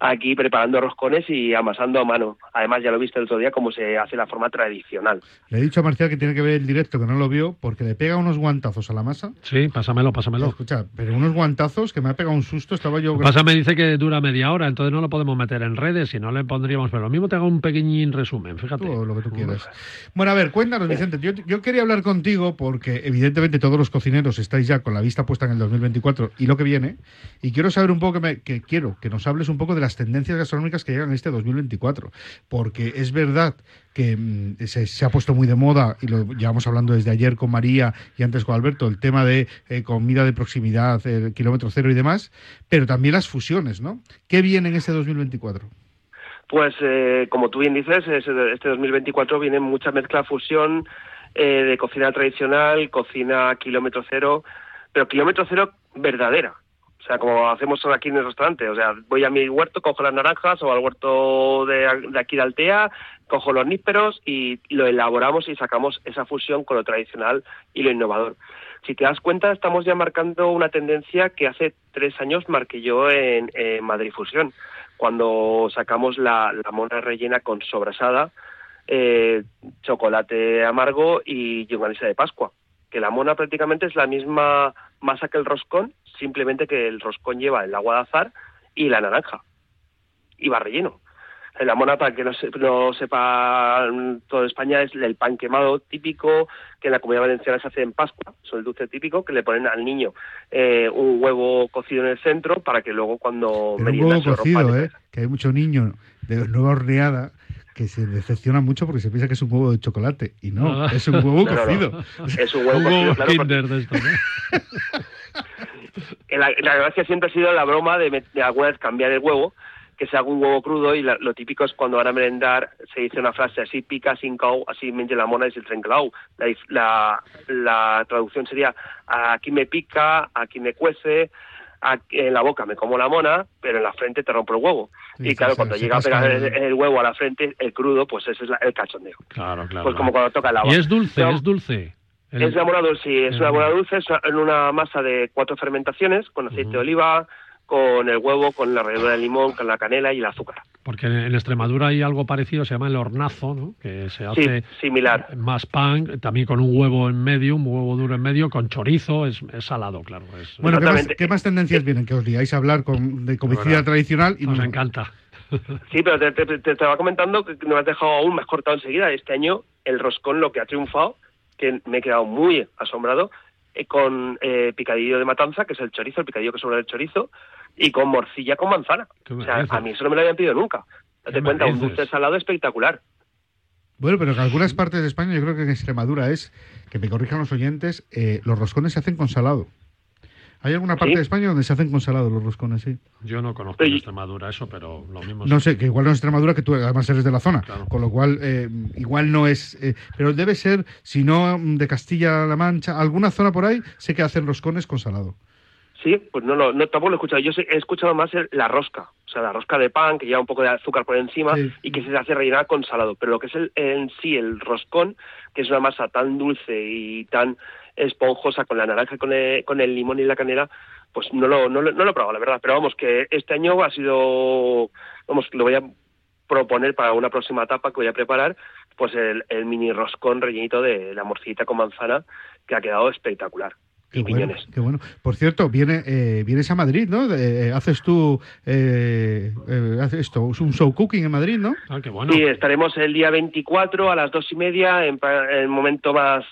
aquí preparando roscones y amasando a mano. Además ya lo viste el otro día cómo se hace la forma tradicional. Le he dicho a Marcial que tiene que ver el directo, que no lo vio, porque le pega unos guantazos a la masa. Sí, pásamelo, pásamelo. Escucha, pero unos guantazos que me ha pegado un susto, estaba yo... Pasa me dice que dura media hora, entonces no lo podemos meter en redes, si no le pondríamos, pero lo mismo te hago un pequeñín resumen, fíjate. Todo lo que tú quieras. Bueno, a ver, cuéntanos, Vicente. Yo, yo quería hablar contigo porque, evidentemente, todos los cocineros estáis ya con la vista puesta en el 2024 y lo que viene. Y quiero saber un poco, que, me- que quiero que nos hables un poco de las tendencias gastronómicas que llegan en este 2024. Porque es verdad que mm, se, ha puesto muy de moda, y lo llevamos hablando desde ayer con María y antes con Alberto, el tema de eh, comida de proximidad, el kilómetro cero y demás, pero también las fusiones, ¿no? ¿Qué viene en este 2024? Pues eh, como tú bien dices, este 2024 viene mucha mezcla fusión eh, de cocina tradicional, cocina kilómetro cero, pero kilómetro cero verdadera. O sea, como hacemos aquí en el restaurante. O sea, voy a mi huerto, cojo las naranjas o al huerto de, de aquí de Altea, cojo los nísperos y lo elaboramos y sacamos esa fusión con lo tradicional y lo innovador. Si te das cuenta, estamos ya marcando una tendencia que hace tres años marqué yo en, Madrid Fusión, cuando sacamos la, mona rellena con sobrasada, eh, chocolate amargo y yunganesa de Pascua. Que la mona prácticamente es la misma masa que el roscón, simplemente que el roscón lleva el agua de azar y la naranja. Y va relleno. La mona, para que no, se- no sepa todo España, es el pan quemado típico que en la comunidad valenciana se hace en Pascua, es el dulce típico que le ponen al niño eh, un huevo cocido en el centro para que luego cuando Pero un merienda huevo se lo rompa cocido, de ¿eh? Que hay mucho niño de nueva horneada que se decepciona mucho porque se piensa que es un huevo de chocolate. Y no, Ah. es un huevo No, no, no. cocido. Es un huevo cocido, claro, porque- de esto, la, la gracia siempre ha sido la broma de, alguna vez cambiar el huevo, que se haga un huevo crudo y la- lo típico es cuando van a merendar se dice una frase así pica sin cau, así menja la mona y el trenclau. La, dif- la, la traducción sería aquí me pica, aquí me cuece, aquí- en la boca me como la mona, pero en la frente te rompo el huevo. Y claro, se- cuando se llega a pegar el- huevo a la frente, el crudo, pues ese es la- el cachondeo. Claro, claro. Pues como cuando toca el agua. Y es dulce, Pero- es dulce. El- es dulce, sí, es el- una mona dulce, es en una masa de cuatro fermentaciones, con aceite de oliva, con el huevo, con la ralladura de limón, con la canela y el azúcar. Porque en, Extremadura hay algo parecido, se llama el hornazo, ¿no? Que se hace Sí, similar. más pan, también con un huevo en medio, un huevo duro en medio, con chorizo, es, es salado, claro. Es, Bueno, ¿qué más, qué más tendencias vienen? Que os liáis a hablar con, de comida tradicional y Nos encanta. Sí, pero te, te, te- te estaba comentando que me has dejado aún más cortado enseguida. Este año el roscón lo que ha triunfado, que me he quedado muy asombrado, eh, con eh, picadillo de matanza, que es el chorizo, el picadillo que sobra del chorizo, y con morcilla con manzana. ¿Qué me O sea, a mí eso no me lo habían pedido nunca. Date ¿Qué me cuenta, un dulce salado espectacular. Bueno, pero en algunas partes de España, yo creo que en Extremadura es, que me corrijan los oyentes, eh, los roscones se hacen con salado. ¿Hay alguna parte de España donde se hacen con salado los roscones, sí? Yo no conozco en Extremadura eso, pero lo mismo No sé, que igual no es Extremadura, que tú además eres de la zona, con lo cual eh, igual no es... eh, pero debe ser, si no mm, de Castilla-La Mancha, alguna zona por ahí, sé que hacen roscones con salado. Sí, pues no, lo- no tampoco lo he escuchado. Yo he escuchado más el- la rosca, o sea, la rosca de pan que lleva un poco de azúcar por encima y que se hace rellenar con salado. Pero lo que es el, en sí el roscón, que es una masa tan dulce y tan esponjosa con la naranja, con el, con el limón y la canela, pues no lo, no, lo- no lo he probado, la verdad. Pero vamos, que este año ha sido vamos, lo voy a proponer para una próxima etapa que voy a preparar, pues el, el mini roscón rellenito de la morcillita con manzana, que ha quedado espectacular. Qué y bueno, qué bueno. Por cierto, viene, eh, vienes a Madrid, ¿no? De- eh, haces tú eh, eh, haces esto, es un show cooking en Madrid, ¿no? Ah, qué bueno. Sí, estaremos el día 24 a las dos y media, en, el momento más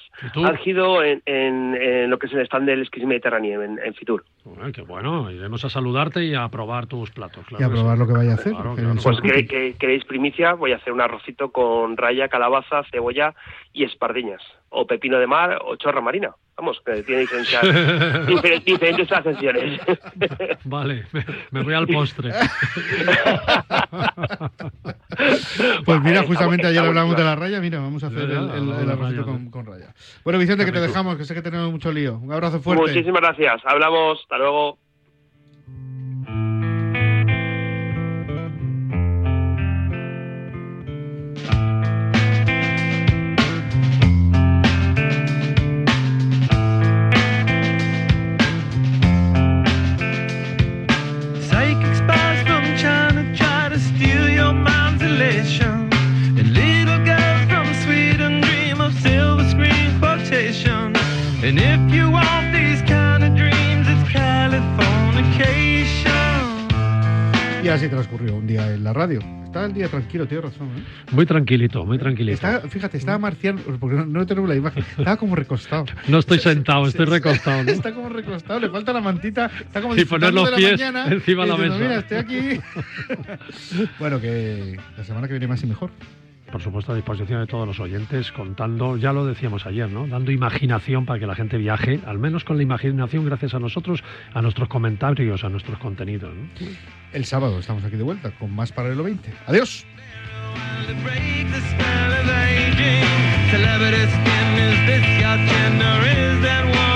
álgido, en, en- en lo que es el stand del Esquís Mediterráneo, en, en Fitur. Bueno, qué bueno. Iremos a saludarte y a probar tus platos. claro y a probar sí. lo que vaya a hacer. Claro, claro. Pues que, que- queréis primicia, voy a hacer un arrocito con raya, calabaza, cebolla y espardiñas. O pepino de mar o chorra marina. Vamos, que tiene diferencias, difer- diferentes ascensiones. Vale, me, me voy al postre. Pues mira, justamente ayer hablamos de la raya, mira, vamos a hacer el, el- con, con raya. Bueno, Vicente, que te dejamos, que sé que tenemos mucho lío. Un abrazo fuerte. Muchísimas gracias. Hablamos. Hasta luego. Así transcurrió un día en la radio. Estaba el día tranquilo, tienes razón. ¿eh? Muy tranquilito, muy tranquilito. Estaba, fíjate, estaba Marcial, porque no, no tenemos la imagen, estaba como recostado. No estoy sentado, estoy recostado. ¿no? Está como recostado, le falta la mantita, está como Y poner los de la pies mañana, encima de la mesa. Mira, estoy aquí. bueno, que la semana que viene más y mejor. Por supuesto, a disposición de todos los oyentes, contando, ya lo decíamos ayer, ¿no? Dando imaginación para que la gente viaje, al menos con la imaginación, gracias a nosotros, a nuestros comentarios, a nuestros contenidos. ¿no? El sábado estamos aquí de vuelta con más Paralelo 20. Adiós. break the spell of aging. Celebrity skin, is this your gender? Is that war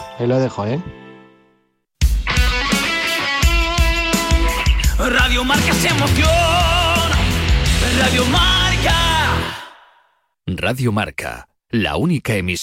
ahí lo dejo, ¿eh? Radio Marca se emociona. Radio Marca. Radio Marca, la única emisora.